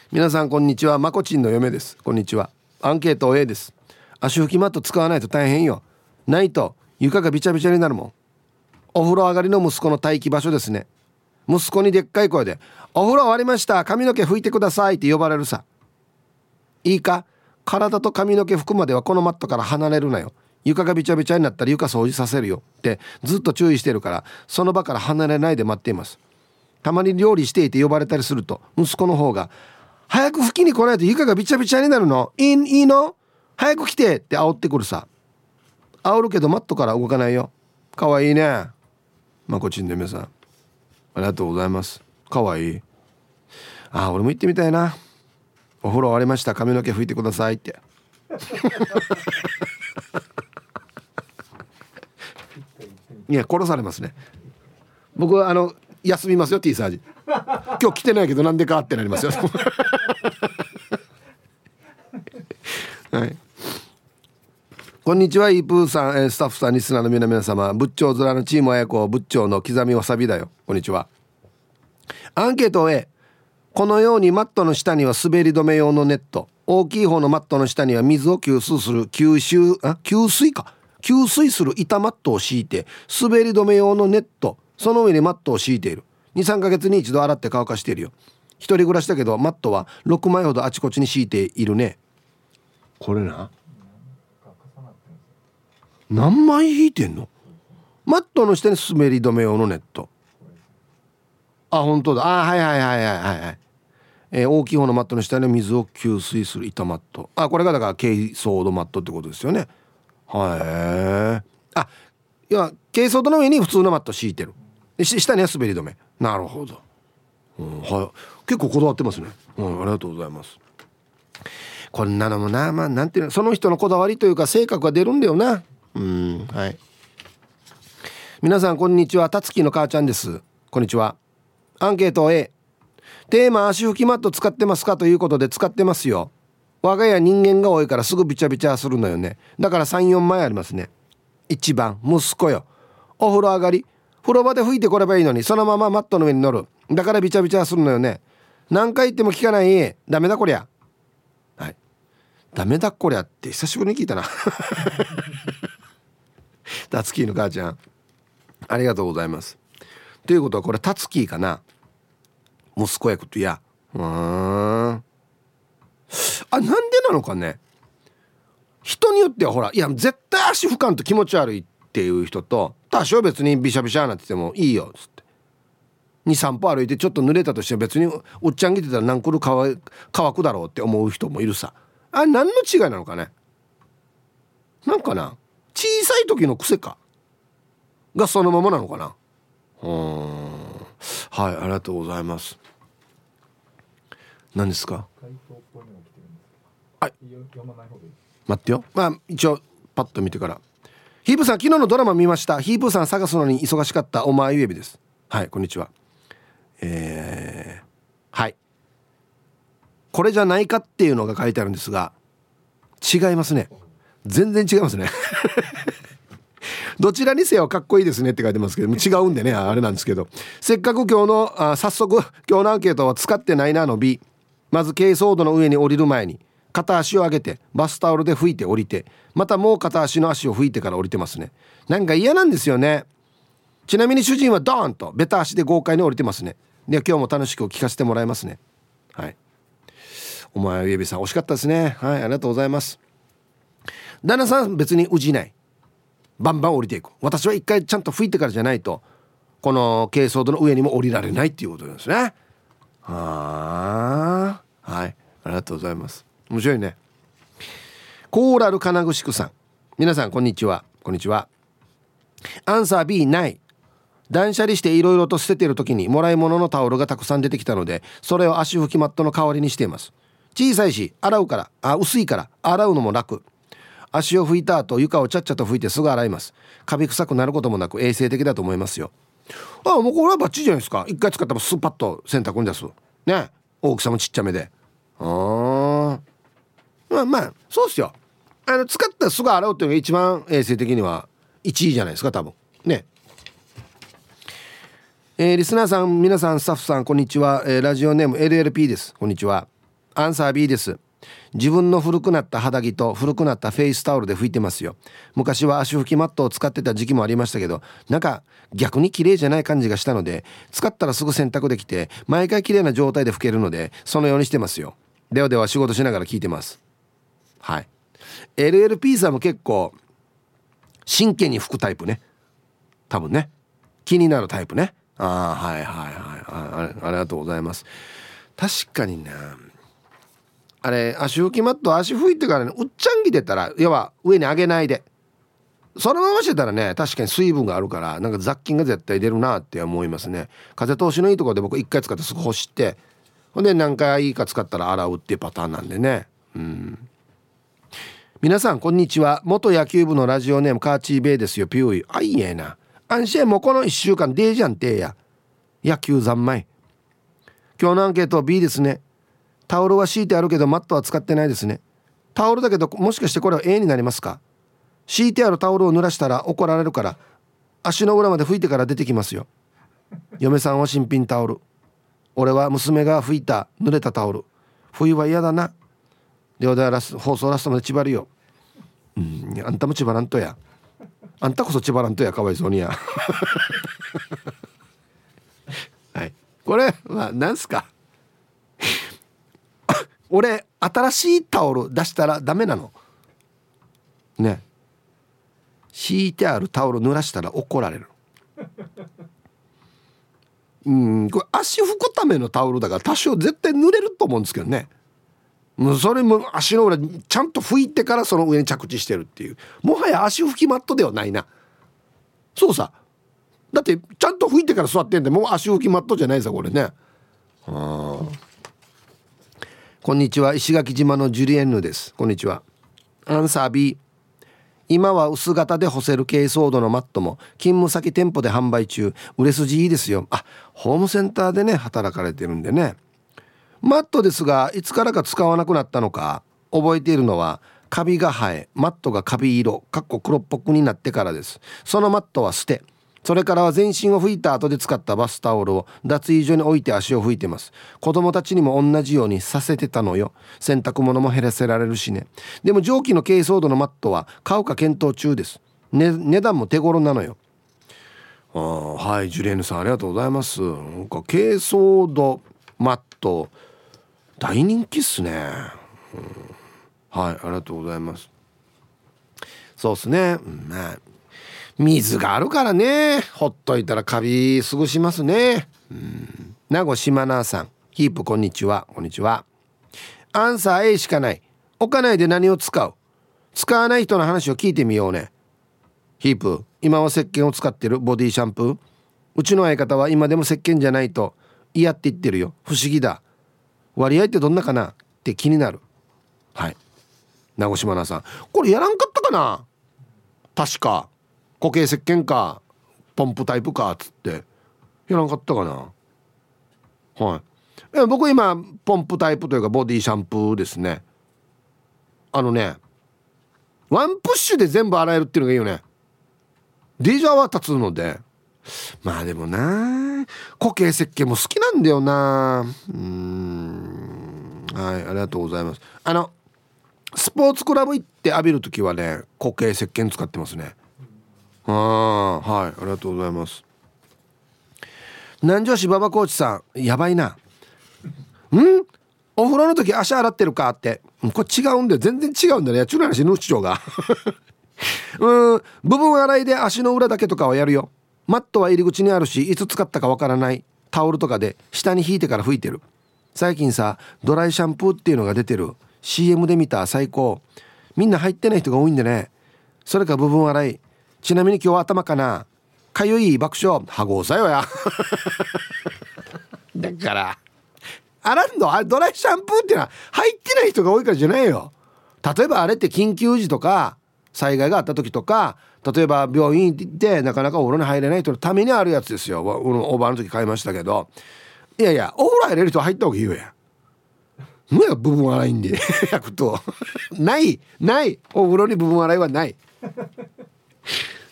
皆さんこんにちは。まこちんの嫁です。こんにちは。アンケート A です。足拭きマット使わないと大変よ。ないと床がびちゃびちゃになるもん。お風呂上がりの息子の待機場所ですね。息子にでっかい声で「お風呂終わりました。髪の毛拭いてください」って呼ばれるさ。いいか？体と髪の毛拭くまではこのマットから離れるなよ。床がびちゃびちゃになったら床掃除させるよ。ってずっと注意してるからその場から離れないで待っています。たまに料理していて呼ばれたりすると息子の方が「早く拭きに来ないと床がびちゃびちゃになるの。いいいいの？早く来て!」って煽ってくるさ。煽るけどマットから動かないよ。かわいいね。まこちんで皆さん。ありがとうございます。かわいい。あ俺も行ってみたいな。お風呂終わりました。髪の毛拭いてくださいって。[laughs] いや殺されますね。僕あの休みますよ T サージ今日来てないけどなんでかってなりますよ。はい。こんにちはイープーさん。スタッフさんリスナーの皆様。仏頂面のチーム親子仏頂の刻みわさびだよ。こんにちは。アンケート A このようにマットの下には滑り止め用のネット。大きい方のマットの下には水を吸収する吸収あ吸水か。吸水する板マットを敷いて滑り止め用のネット。その上にマットを敷いている。23ヶ月に一度洗って乾かしているよ。一人暮らしだけどマットは6枚ほどあちこちに敷いているね。これな？何枚引いてんの？マットの下に滑り止め用のネット。あ本当だ。あはいはいはいはいはいはい。えー、大きい方のマットの下に水を吸水する板マット。あこれがだから珪藻土マットってことですよね。はい。あいや珪藻土の上に普通のマット敷いてる。で下には滑り止め。なるほど、うん、はい、結構こだわってますね、うん、ありがとうございます。こんなのもなまあなんていうのその人のこだわりというか性格が出るんだよな。うんはい。皆さんこんにちは。たつきの母ちゃんです。こんにちは。アンケート A テーマ足拭きマット使ってますか？ということで使ってますよ。我が家人間が多いからすぐびちゃびちゃするのよね。だから34枚ありますね。1番息子よ。お風呂上がり風呂場で拭いてこればいいのにそのままマットの上に乗る。だからびちゃびちゃするのよね。何回言っても聞かないダメだこりゃ。はい。ダメだこりゃって久しぶりに聞いたな。[laughs] タツキーの母ちゃん。ありがとうございます。ということはこれタツキーかな。息子役とや。うん。あなんでなのかね。人によってはほらいや絶対足拭かんと気持ち悪いっていう人と多少別にビシャビシャなっててもいいよっつって。23歩歩いてちょっと濡れたとして別におっちゃん着てたら何個る乾乾くだろうって思う人もいるさ。あ何の違いなのかね？なんかな？小さい時の癖か？がそのままなのかな？うん。はいありがとうございます。何ですか？はい。待ってよ。まあ一応パッと見てからヒープさん昨日のドラマ見ました。ヒープさん探すのに忙しかった。お前ゆえびです。はいこんにちは。えー、はい。これじゃないかっていうのが書いてあるんですが違いますね。全然違いますね。[laughs] どちらにせよかっこいいですねって書いてますけど違うんでねあれなんですけど。せっかく今日のあ早速今日のアンケートは使ってないなの B まず軽装土の上に降りる前に。片足を上げてバスタオルで拭いて降りてまたもう片足の足を拭いてから降りてますね。なんか嫌なんですよね。ちなみに主人はドーンとベタ足で豪快に降りてますね。で今日も楽しく聞かせてもらいますね。はい。お前指さん惜しかったですね。はいありがとうございます。旦那さん別にうじない。バンバン降りていく。私は一回ちゃんと吹いてからじゃないとこの軽装度の上にも降りられないっていうことなんですね。はあはいありがとうございます。面白いね。コーラル金具宿さん。皆さんこんにちは。こんにちは。アンサー B ない。断捨離していろいろと捨ててる時にもらい物のタオルがたくさん出てきたのでそれを足拭きマットの代わりにしています。小さいし洗うからあ薄いから洗うのも楽。足を拭いた後床をちゃっちゃと拭いてすぐ洗います。カビ臭くなることもなく衛生的だと思いますよ。あもうこれはバッチリじゃないですか。一回使ったらスパッと洗濯に出す。ね。大きさもちっちゃめで。ああまあまあそうっすよ。あの使ったらすぐ洗うっていうのが一番衛生的には1位じゃないですか多分。ね。えー、リスナーさん皆さんスタッフさんこんにちは、えー、ラジオネーム LLP です。こんにちは。アンサー B です。自分の古くなった肌着と古くなったフェイスタオルで拭いてますよ。昔は足拭きマットを使ってた時期もありましたけどなんか逆に綺麗じゃない感じがしたので使ったらすぐ洗濯できて毎回綺麗な状態で拭けるのでそのようにしてますよ。ではでは仕事しながら聞いてます。はい。LLP さんも結構真剣に拭くタイプね。多分ね。気になるタイプね。ああはいはいはいあありがとうございます。確かになあれ足拭きマット足拭いてからねうっちゃん着てたら要は上に上げないで。そのまましてたらね確かに水分があるからなんか雑菌が絶対出るなって思いますね。風通しのいいところで僕一回使ってすぐ干してほんで何回いいか使ったら洗うっていうパターンなんでね。うん。皆さんこんにちは。元野球部のラジオネームカーチーベイですよ。ピューイ。あいいえな。安心もうこの1週間デージャンてや。野球三昧。今日のアンケート B ですね。タオルは敷いてあるけどマットは使ってないですね。タオルだけどもしかしてこれは A になりますか？敷いてあるタオルを濡らしたら怒られるから。足の裏まで拭いてから出てきますよ。嫁さんは新品タオル。俺は娘が拭いた濡れたタオル。冬は嫌だな。両手ラス放送ラストまで縛るよ。うんあんたも縛らんとや。あんたこそ縛らんとやかわいそうにや。[laughs] はい。これは何すか？[laughs] 俺新しいタオル出したらダメなの。ね。敷いてあるタオル濡らしたら怒られる。うんこれ足拭くためのタオルだから多少絶対濡れると思うんですけどね。それも足の裏ちゃんと拭いてからその上に着地してるっていう。もはや足拭きマットではないな。そうさ。だってちゃんと拭いてから座ってんでもう足拭きマットじゃないさこれね。あこんにちは。石垣島のジュリエンヌです。こんにちは。アンサー B 今は薄型で干せる軽装度のマットも勤務先店舗で販売中。売れ筋いいですよ。あホームセンターでね働かれてるんでね。マットですがいつからか使わなくなったのか覚えているのはカビが生えマットがカビ色かっこ黒っぽくになってからです。そのマットは捨てそれからは全身を拭いた後で使ったバスタオルを脱衣所に置いて足を拭いてます。子供たちにも同じようにさせてたのよ。洗濯物も減らせられるしね。でも蒸気の軽装度のマットは買うか検討中です、ね、値段も手頃なのよ。あはいジュレーヌさんありがとうございます。なんか軽装度マット大人気っすね、うん、はいありがとうございます。そうっすね、うん、まあ水があるからね。ほっといたらカビ過ごしますね。うん。名護島奈さん。ヒープこんにちは。こんにちは。アンサー A しかない。置かないで何を使う？使わない人の話を聞いてみようね。ヒープ今は石鹸を使ってる。ボディシャンプー。うちの相方は今でも石鹸じゃないと。嫌って言ってるよ。不思議だ。割合ってどんなかなって気になる？はい。名護島奈さん。これやらんかったかな？確か。固形石鹸かポンプタイプかっつって。やらんかったかな？はい。え僕今ポンプタイプというかボディシャンプーですね。あのねワンプッシュで全部洗えるっていうのがいいよね。ディジャーは立つので。まあでもな固形石鹸も好きなんだよな。うんはいありがとうございます。あのスポーツクラブ行って浴びる時はね固形石鹸使ってますね。ああはいありがとうございます。南城市馬場コーチさんやばいな。ん？お風呂の時足洗ってるかって。これ違うんだよ。全然違うんだね。やちゅう話の主張が。[laughs] うん。部分洗いで足の裏だけとかはやるよ。マットは入り口にあるしいつ使ったかわからない。タオルとかで下に引いてから拭いてる。最近さドライシャンプーっていうのが出てる。CM で見た最高。みんな入ってない人が多いんでね。それか部分洗い。ちなみに今日は頭かな。かゆい爆笑。はごうさよや。[laughs] だから。洗んの？あドライシャンプーっていうのは入ってない人が多いからじゃないよ。例えばあれって緊急時とか災害があった時とか例えば病院行ってなかなかお風呂に入れない人のためにあるやつですよ。おおばあの時買いましたけど。いやいやお風呂入れる人入った方がいいよや。無や部分洗いんで [laughs] 焼くと。ないない。お風呂に部分洗いはない。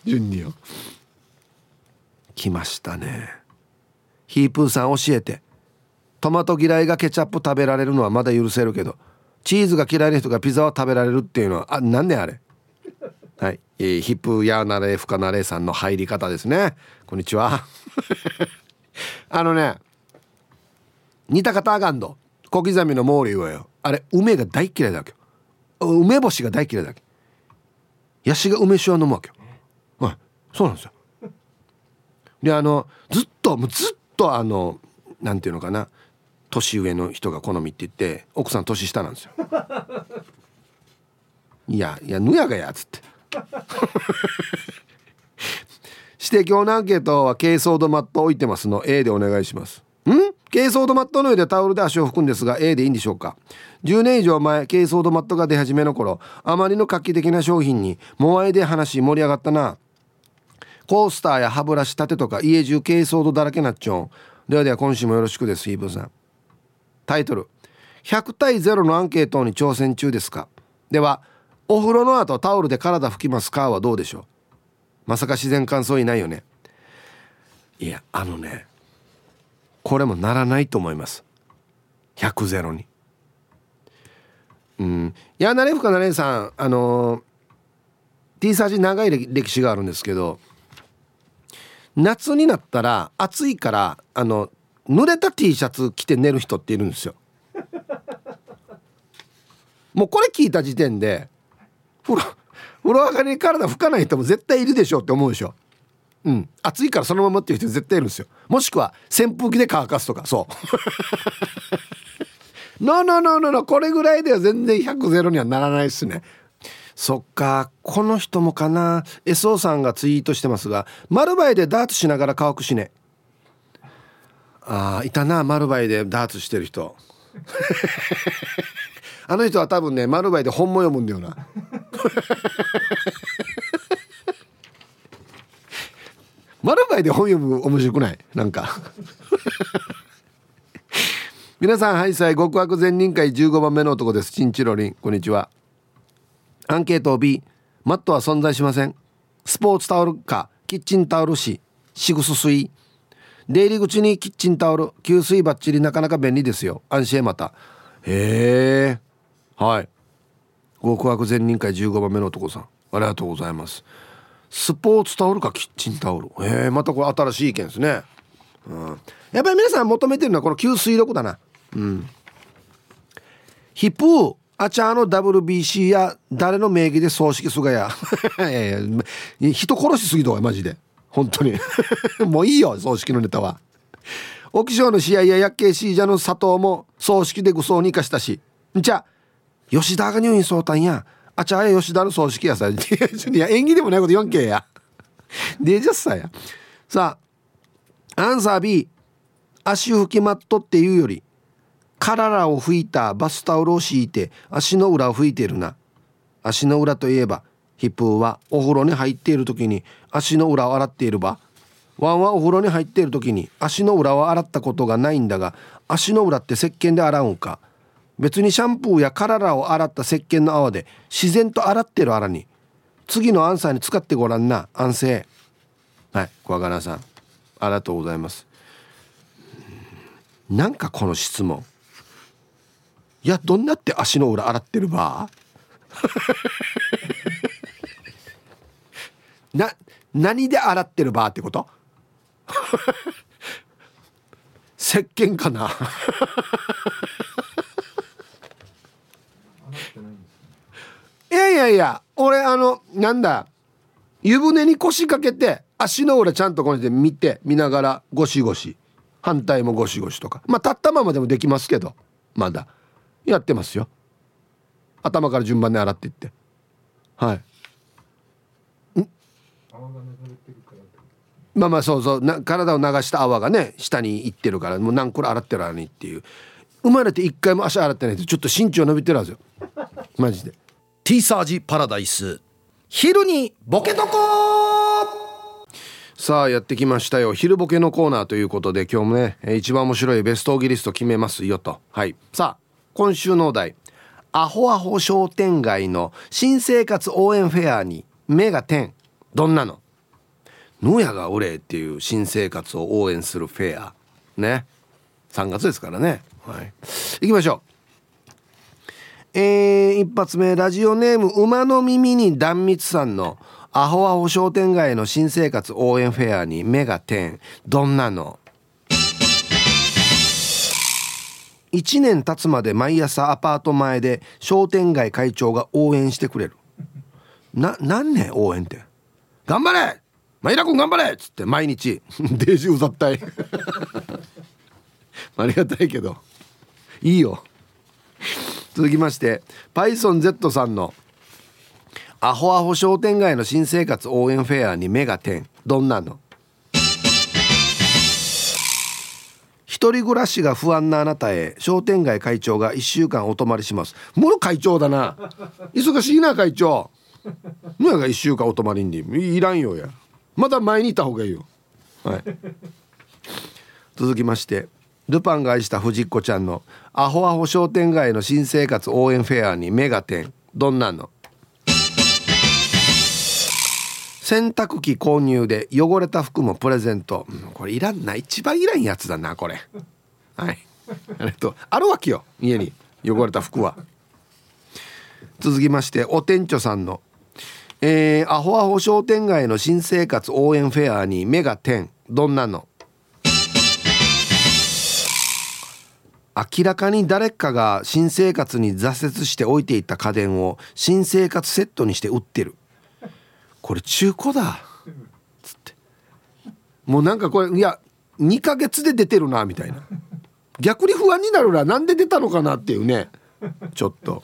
順によ。来ましたね。ヒープーさん教えて。トマト嫌いがケチャップ食べられるのはまだ許せるけどチーズが嫌いな人がピザは食べられるっていうのはあなんであれ？はい、えー、ヒップヤーナレフカナレさんの入り方ですね。こんにちは。[laughs] あのね煮た方あがんど小刻みのモーリーはよ。あれ梅が大嫌いだわけ梅干しが大嫌いだわけ。ヤシが梅酒を飲むわけよ。はいそうなんですよ。であのずっともうずっとあのなんていうのかな。年上の人が好みって言って奥さん年下なんですよ。[laughs] いやいやぬやがやっつって。[laughs] 指定今日のアンケートは軽装ドマット置いてますの。A でお願いします。ん？軽装ドマットの上でタオルで足を拭くんですが A でいいんでしょうか。10年以上前軽装ドマットが出始めの頃あまりの画期的な商品にモアイで話盛り上がったな。コースターや歯ブラシ立てとか家中軽装度だらけなっちょん。ではでは今週もよろしくですイーブさん。タイトル。100対0のアンケートに挑戦中ですか。ではお風呂の後タオルで体拭きますか？はどうでしょう。まさか自然乾燥いないよね。いやあのねこれもならないと思います。100ゼロに。うん。いやなれふかなれさんあのー、T サージ長い歴史があるんですけど夏になったら暑いからあの濡れた T シャツ着て寝る人っているんですよ。[laughs] もうこれ聞いた時点で風呂 [laughs] 風呂上がりに体拭かない人も絶対いるでしょって思うでしょ。うん。暑いからそのままっていう人絶対いるんですよ。もしくは扇風機で乾かすとか。そう。ノーノーノーノーノーこれぐらいでは全然100ゼロにはならないっすね。そっかこの人もかな。SO さんがツイートしてますが丸バイでダーツしながら乾くしね。あいたな丸バイでダーツしてる人。[laughs] あの人は多分ね丸バイで本も読むんだよな。丸バイで本読む面白くない？なんか。皆さんはいさい極悪善人会15番目の男です。チンチロリン。こんにちは。アンケート B マットは存在しません。スポーツタオルかキッチンタオル紙シグス水出入り口にキッチンタオル給水バッチリ。なかなか便利ですよ。安心また。へえ。はい。極悪善人会15番目の男さん。ありがとうございます。スポーツタオルかキッチンタオル。へえまたこれ新しい意見ですね、うん、やっぱり皆さん求めてるのはこの吸水力だな。うん。ヒップーあちゃの WBC や誰の名義で葬式すが [laughs] や。人殺しすぎだわマジで。本当に。[laughs] もういいよ葬式のネタは。沖賞の試合や薬系シージャの佐藤も葬式で愚葬に生かしたし。んちゃ吉田が入院そうたんや。あちゃや吉田の葬式やさ。[laughs] いや演技でもないこと言わんけや。でじゃさや。さあアンサー B 足拭きマットっていうより体を拭いたバスタオルを敷いて足の裏を拭いてるな。足の裏といえばヒップーはお風呂に入っている時に足の裏を洗っているば。ワンはお風呂に入っている時に足の裏を洗ったことがないんだが足の裏って石鹸で洗うんか。別にシャンプーや体を洗った石鹸の泡で自然と洗ってる洗に。次のアンサーに使ってごらんな。安静。はい小柄さん。ありがとうございます。なんかこの質問。いやどんなって足の裏洗ってるば？[laughs] な何で洗ってるばってこと？[laughs] 石鹸かな？いやいやいや俺あのなんだ湯船に腰掛けて足の裏ちゃんとこうやって見て見ながらゴシゴシ反対もゴシゴシとか。まあ立ったままでもできますけどまだ。やってますよ。頭から順番で洗っていって。はい。まあまあそうそう。な体を流した泡がね下に行ってるからもう何個洗ってるのにっていう。生まれて一回も足洗ってないとちょっと身長伸びてるはずよ。マジで。T サージパラダイス。昼にボケとこさあやってきましたよ。昼ボケのコーナーということで今日もね一番面白いベストオギリスト決めますよと。はい。さあ今週のお題。アホアホ商店街の新生活応援フェアに目が点。どんなの？野屋がおれっていう新生活を応援するフェア。ね。3月ですからね。はい。行きましょう。えー、一発目ラジオネーム馬の耳に断蜜さんのアホアホ商店街の新生活応援フェアに目が点。どんなの？1年経つまで毎朝アパート前で商店街会長が応援してくれる。な何年応援って？頑張れ！マイラ君頑張れっつって毎日。[laughs] デージうざったい。[laughs] ありがたいけど。いいよ。続きまして PythonZ さんの「アホアホ商店街の新生活応援フェアに目が点。どんなの?」一人暮らしが不安なあなたへ商店街会長が1週間お泊まりします。もろ会長だな。忙しいな会長。のやが1週間お泊まりに。いらんよや。まだ前にいた方がいいよ。はい。続きましてルパンが愛した藤子ちゃんのアホアホ商店街の新生活応援フェアに目が点。どんなの？洗濯機購入で汚れた服もプレゼント、うん、これいらんな。一番いらんやつだなこれ。はい。ありとあるわけよ家に。汚れた服は。続きましてお店長さんの。えー、アホアホ商店街の新生活応援フェアに目が点。どんなの？明らかに誰かが新生活に挫折して置いていった家電を新生活セットにして売ってる。これ中古だ。つって。もうなんかこれいや2ヶ月で出てるなみたいな。逆に不安になるな。なんで出たのかなっていうね。ちょっと。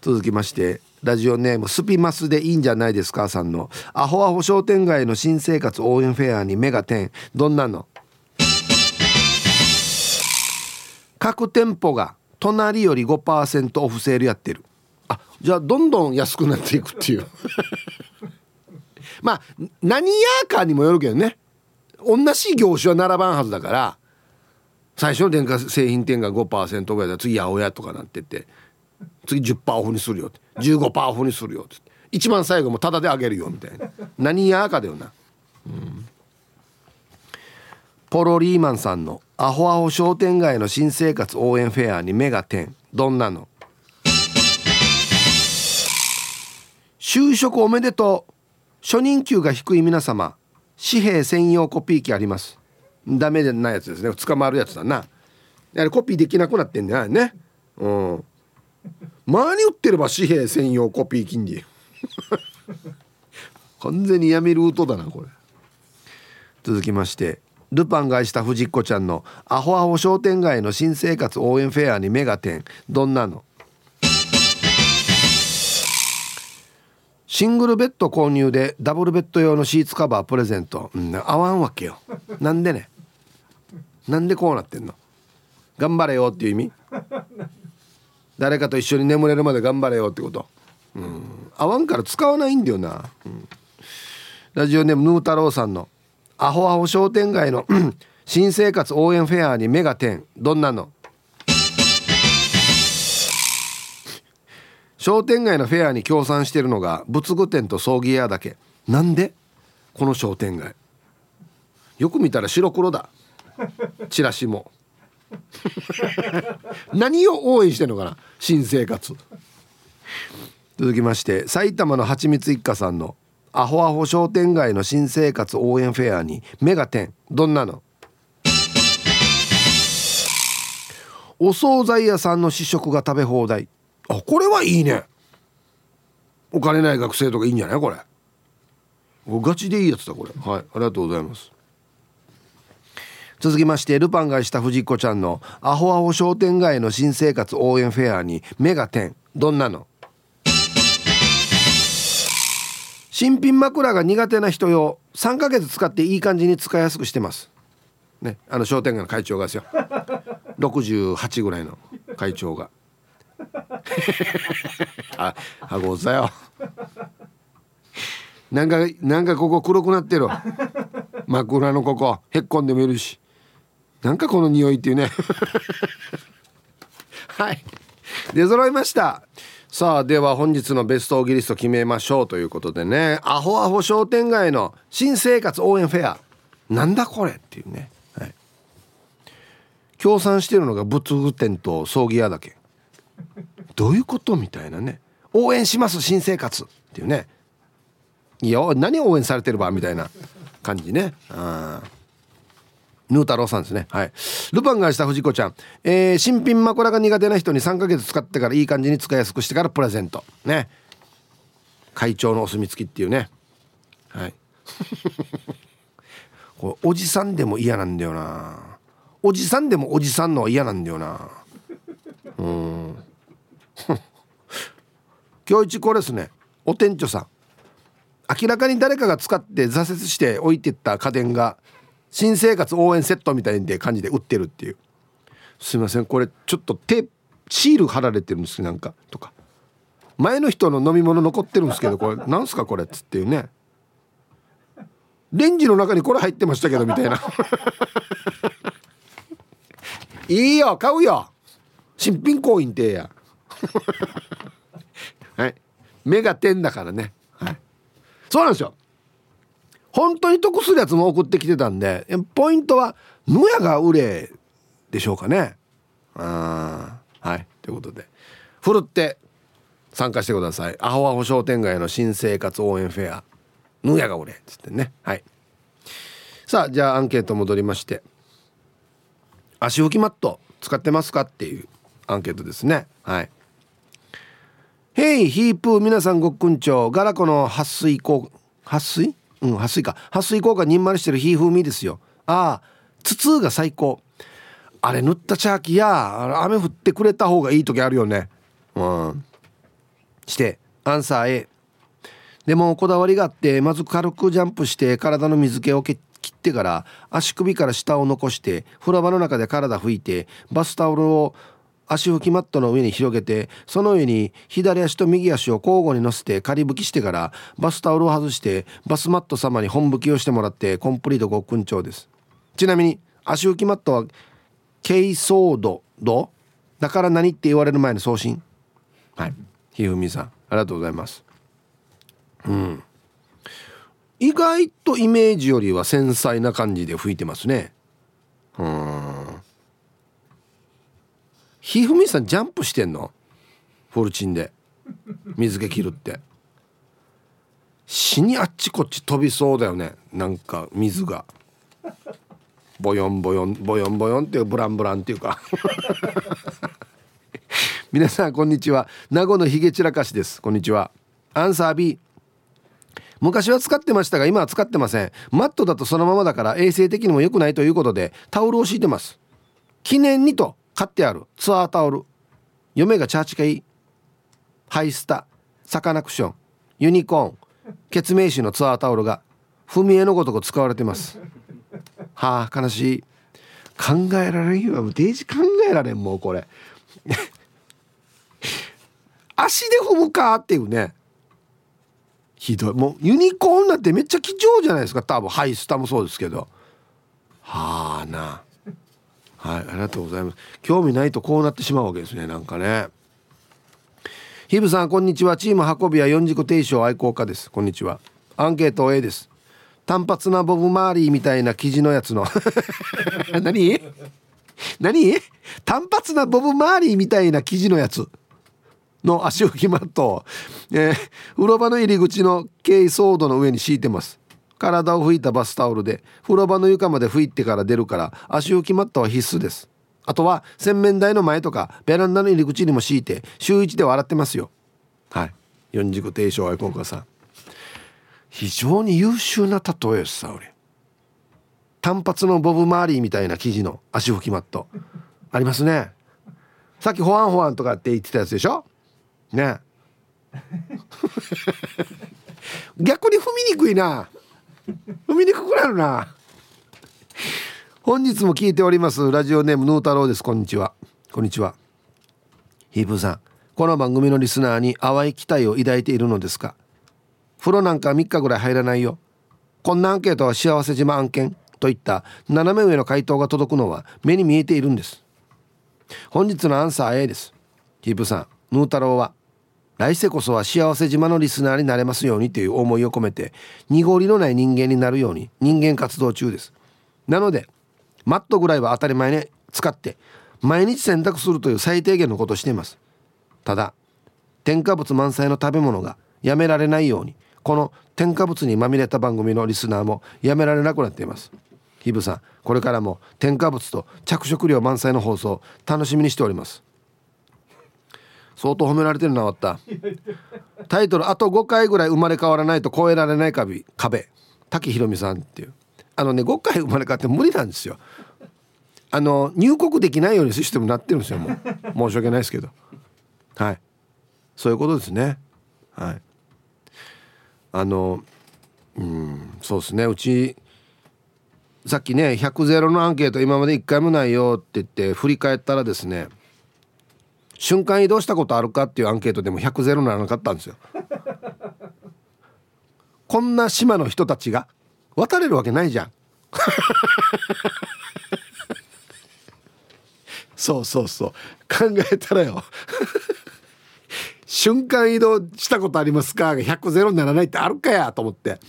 続きましてラジオネームスピマスでいいんじゃないですかさんの。アホアホ商店街の新生活応援フェアに目が点。どんなの？各店舗が隣より5%オフセールやってる。あじゃあどんどん安くなっていくっていう。[laughs] まあ何やかにもよるけどね。同じ業種は並ばんはずだから最初の電化製品店が5%ぐらいだ次八百屋とかなってって次10%オフにするよって15%オフにするよって一番最後もタダであげるよみたいな。何やかだよな、うん、ポロリーマンさんのアホアホ商店街の新生活応援フェアに目が点。どんなの？就職おめでとう。初任給が低い皆様。紙幣専用コピー機あります。ダメないやつですね。捕まるやつだな。やはりコピーできなくなってんだよね。うん。前に売ってれば紙幣専用コピー機に。[laughs] 完全にやめるウトだなこれ。続きまして。ルパンがした藤子ちゃんのアホアホ商店街の新生活応援フェアにメガテンどんなの？シングルベッド購入でダブルベッド用のシーツカバープレゼント、うん、合わんわけよ。なんでね？なんでこうなってんの？頑張れよっていう意味？誰かと一緒に眠れるまで頑張れよってこと？うん合わんから使わないんだよな、うん、ラジオネームヌー太郎さんのアホアホ商店街の新生活応援フェアに目が点。どんなの？商店街のフェアに協賛してるのが仏具店と葬儀屋だけ。なんで？この商店街。よく見たら白黒だ。チラシも。[laughs] 何を応援してんのかな？新生活。続きまして埼玉のはちみつ一家さんのアホアホ商店街の新生活応援フェアにメガテンどんなの？お惣菜屋さんの試食が食べ放題。あこれはいいね。お金ない学生とかいいんじゃない？これ。ガチでいいやつだこれ。はいありがとうございます。続きましてルパンがした藤子ちゃんのアホアホ商店街の新生活応援フェアにメガテンどんなの？新品枕が苦手な人用3ヶ月使っていい感じに使いやすくしてます。ねあの商店街の会長がですよ。[laughs] 68ぐらいの会長が。[laughs] ああござよ。なんかなんかここ黒くなってる。枕のここ。へっこんでもいるし。なんかこの匂いっていうね。[laughs] はい。出揃いましたさあでは本日のベストオギリスト決めましょうということでね。アホアホ商店街の新生活応援フェア。なんだこれっていうね、はい、協賛してるのが仏具店と葬儀屋だけ。どういうことみたいなね。応援します新生活っていうね。いや何応援されてるばみたいな感じね。うんヌー太郎さんですね。はい。ルパンがした藤子ちゃん、えー、新品枕が苦手な人に3ヶ月使ってからいい感じに使いやすくしてからプレゼント。ね。会長のお墨付きっていうね。はい。[laughs] これおじさんでも嫌なんだよな。おじさんでもおじさんのは嫌なんだよな。うん。[laughs] 今日一これですね。お店長さん。明らかに誰かが使って挫折して置いてった家電が新生活応援セットみたいな感じで売ってるっていう。すいませんこれちょっとテシール貼られてるんですなんかとか。前の人の飲み物残ってるんですけどこれなんすかこれっつっていうね。レンジの中にこれ入ってましたけどみたいな。いいよ買うよ。新品コインってや。はい。目が点だからね。はい。そうなんですよ。本当に得するやつも送ってきてたんでポイントは野屋が売れでしょうかね。あはい。ということで。ふるって参加してください。アホアホ商店街の新生活応援フェア。野屋が売れ。っつってね。はい。さあじゃあアンケート戻りまして。足拭きマット使ってますかっていうアンケートですね。はい。ヘイヒープー皆さんごっくんちょう。ガラコの撥水こ撥水？うん撥水か。撥水効果にんまりしてる火風味ですよ。ああ筒が最高。あれ塗ったチャーキーや雨降ってくれた方がいい時あるよね。うん。してアンサー A でもこだわりがあってまず軽くジャンプして体の水気を切ってから足首から下を残して風呂場の中で体拭いてバスタオルを足拭きマットの上に広げてその上に左足と右足を交互に乗せて仮拭きしてからバスタオルを外してバスマット様に本拭きをしてもらってコンプリートご訓調です。ちなみに足拭きマットは軽装度度だから何って言われる前の送信？はい。ひふみさんありがとうございます。うん。意外とイメージよりは繊細な感じで吹いてますね。うん。ひふみさんジャンプしてんの？フォルチンで。水気切るって。死にあっちこっち飛びそうだよね。なんか水が。ボヨンボヨンボヨンボヨンっていうブランブランっていうか。[laughs] 皆さんこんにちは。名護のひげ散らかしです。こんにちは。アンサー B 昔は使ってましたが今は使ってません。マットだとそのままだから衛生的にも良くないということでタオルを敷いてます。記念にと。買ってある。ツアータオル。嫁がチャーチがいハイスタ。サカナクション。ユニコーン。ケツメイシのツアータオルが。踏み絵のごとく使われてます。はあ悲しい。考えられんよ。デイジ考えられんもうこれ。[laughs] 足で踏むかっていうね。ひどい。もうユニコーンなんてめっちゃ貴重じゃないですか。多分ハイスタもそうですけど。はあな。はいありがとうございます。興味ないとこうなってしまうわけですねなんかね。ヒブさんこんにちは。チーム運び屋四軸定称愛好家です。こんにちは。アンケート A です。単発なボブ・マーリーみたいな生地のやつの。[laughs] 何？何？単発なボブ・マーリーみたいな生地のやつ。の足拭きマットを、えー、風呂場の入り口の軽ソードの上に敷いてます。体を拭いたバスタオルで風呂場の床まで拭いてから出るから足拭きマットは必須です。あとは洗面台の前とかベランダの入り口にも敷いて週1では洗ってますよ。はい。四軸定称愛好家さん。非常に優秀な例えさ俺単発のボブ・マーリーみたいな生地の足拭きマット。ありますね。さっきホワンホワンとかって言ってたやつでしょ？ね。[laughs] 逆に踏みにくいな。[laughs] 踏みにくくなるな。本日も聞いておりますラジオネームヌー太郎です。こんにちは。こんにちは。ヒープーさん。この番組のリスナーに淡い期待を抱いているのですか。風呂なんか3日ぐらい入らないよ。こんなアンケートは幸せ島案件。といった斜め上の回答が届くのは目に見えているんです。本日のアンサー A です。ヒープさんヌー太郎は来世こそは幸せ島のリスナーになれますようにという思いを込めて濁りのない人間になるように人間活動中です。なのでマットぐらいは当たり前に使って毎日洗濯するという最低限のことをしています。ただ添加物満載の食べ物がやめられないようにこの添加物にまみれた番組のリスナーもやめられなくなっています。ヒブさんこれからも添加物と着色料満載の放送楽しみにしております。相当褒められてるな終わった。タイトルあと5回ぐらい生まれ変わらないと超えられない壁壁滝ひろみさんっていう。あのね5回生まれ変わって無理なんですよ。あの入国できないようにシステムになってるんですよもう。申し訳ないですけど。はい。そういうことですね。はい。あのうんそうですね。うちさっきね100ゼロのアンケート今まで1回もないよって言って振り返ったらですね瞬間移動したことあるかっていうアンケートでも100ゼロならなかったんですよ。こんな島の人たちが渡れるわけないじゃん。[laughs] そうそうそう。考えたらよ。[laughs] 瞬間移動したことありますか？が100ゼロにならないってあるかやと思って。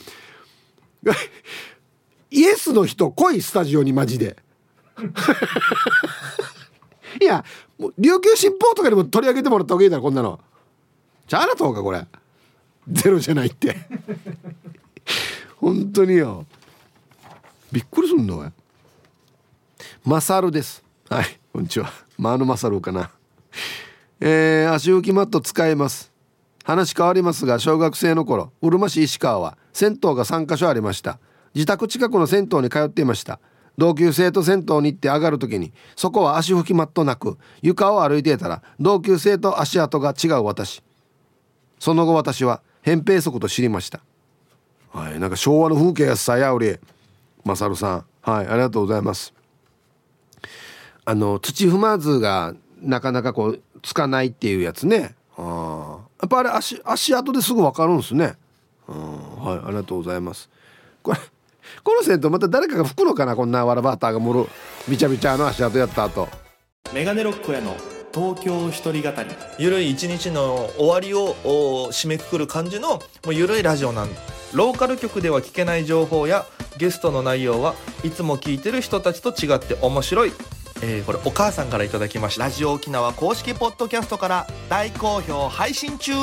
イエスの人来いスタジオにマジで。いやもう琉球新報とかでも取り上げてもらった方がいいだろこんなの。じゃああなたかこれ。ゼロじゃないって。本当によ。びっくりすんのおいマサルです。はいこんにちは。マーノマサルかな。えー、足浮きマット使えます。話変わりますが小学生の頃うるま市石川は銭湯が3カ所ありました。自宅近くの銭湯に通っていました。同級生と銭湯に行って上がる時にそこは足拭きマットなく床を歩いていたら同級生と足跡が違う私。その後私は扁平足と知りました。はいなんか昭和の風景やさやおりまさるさんはいありがとうございます。あの土踏まずがなかなかこうつかないっていうやつね。あやっぱあれ足足跡ですぐ分かるんですね。うんはいありがとうございます。これこの銭湯また誰かが拭くのかなこんなわらバーターが盛るびちゃびちゃの足跡やった後。メガネロックへの東京一人語り。ゆるい一日の終わりをお締めくくる感じのもうゆるいラジオなん。ローカル局では聞けない情報やゲストの内容はいつも聞いてる人たちと違って面白い、えーこれお母さんからいただきました。ラジオ沖縄公式ポッドキャストから大好評配信中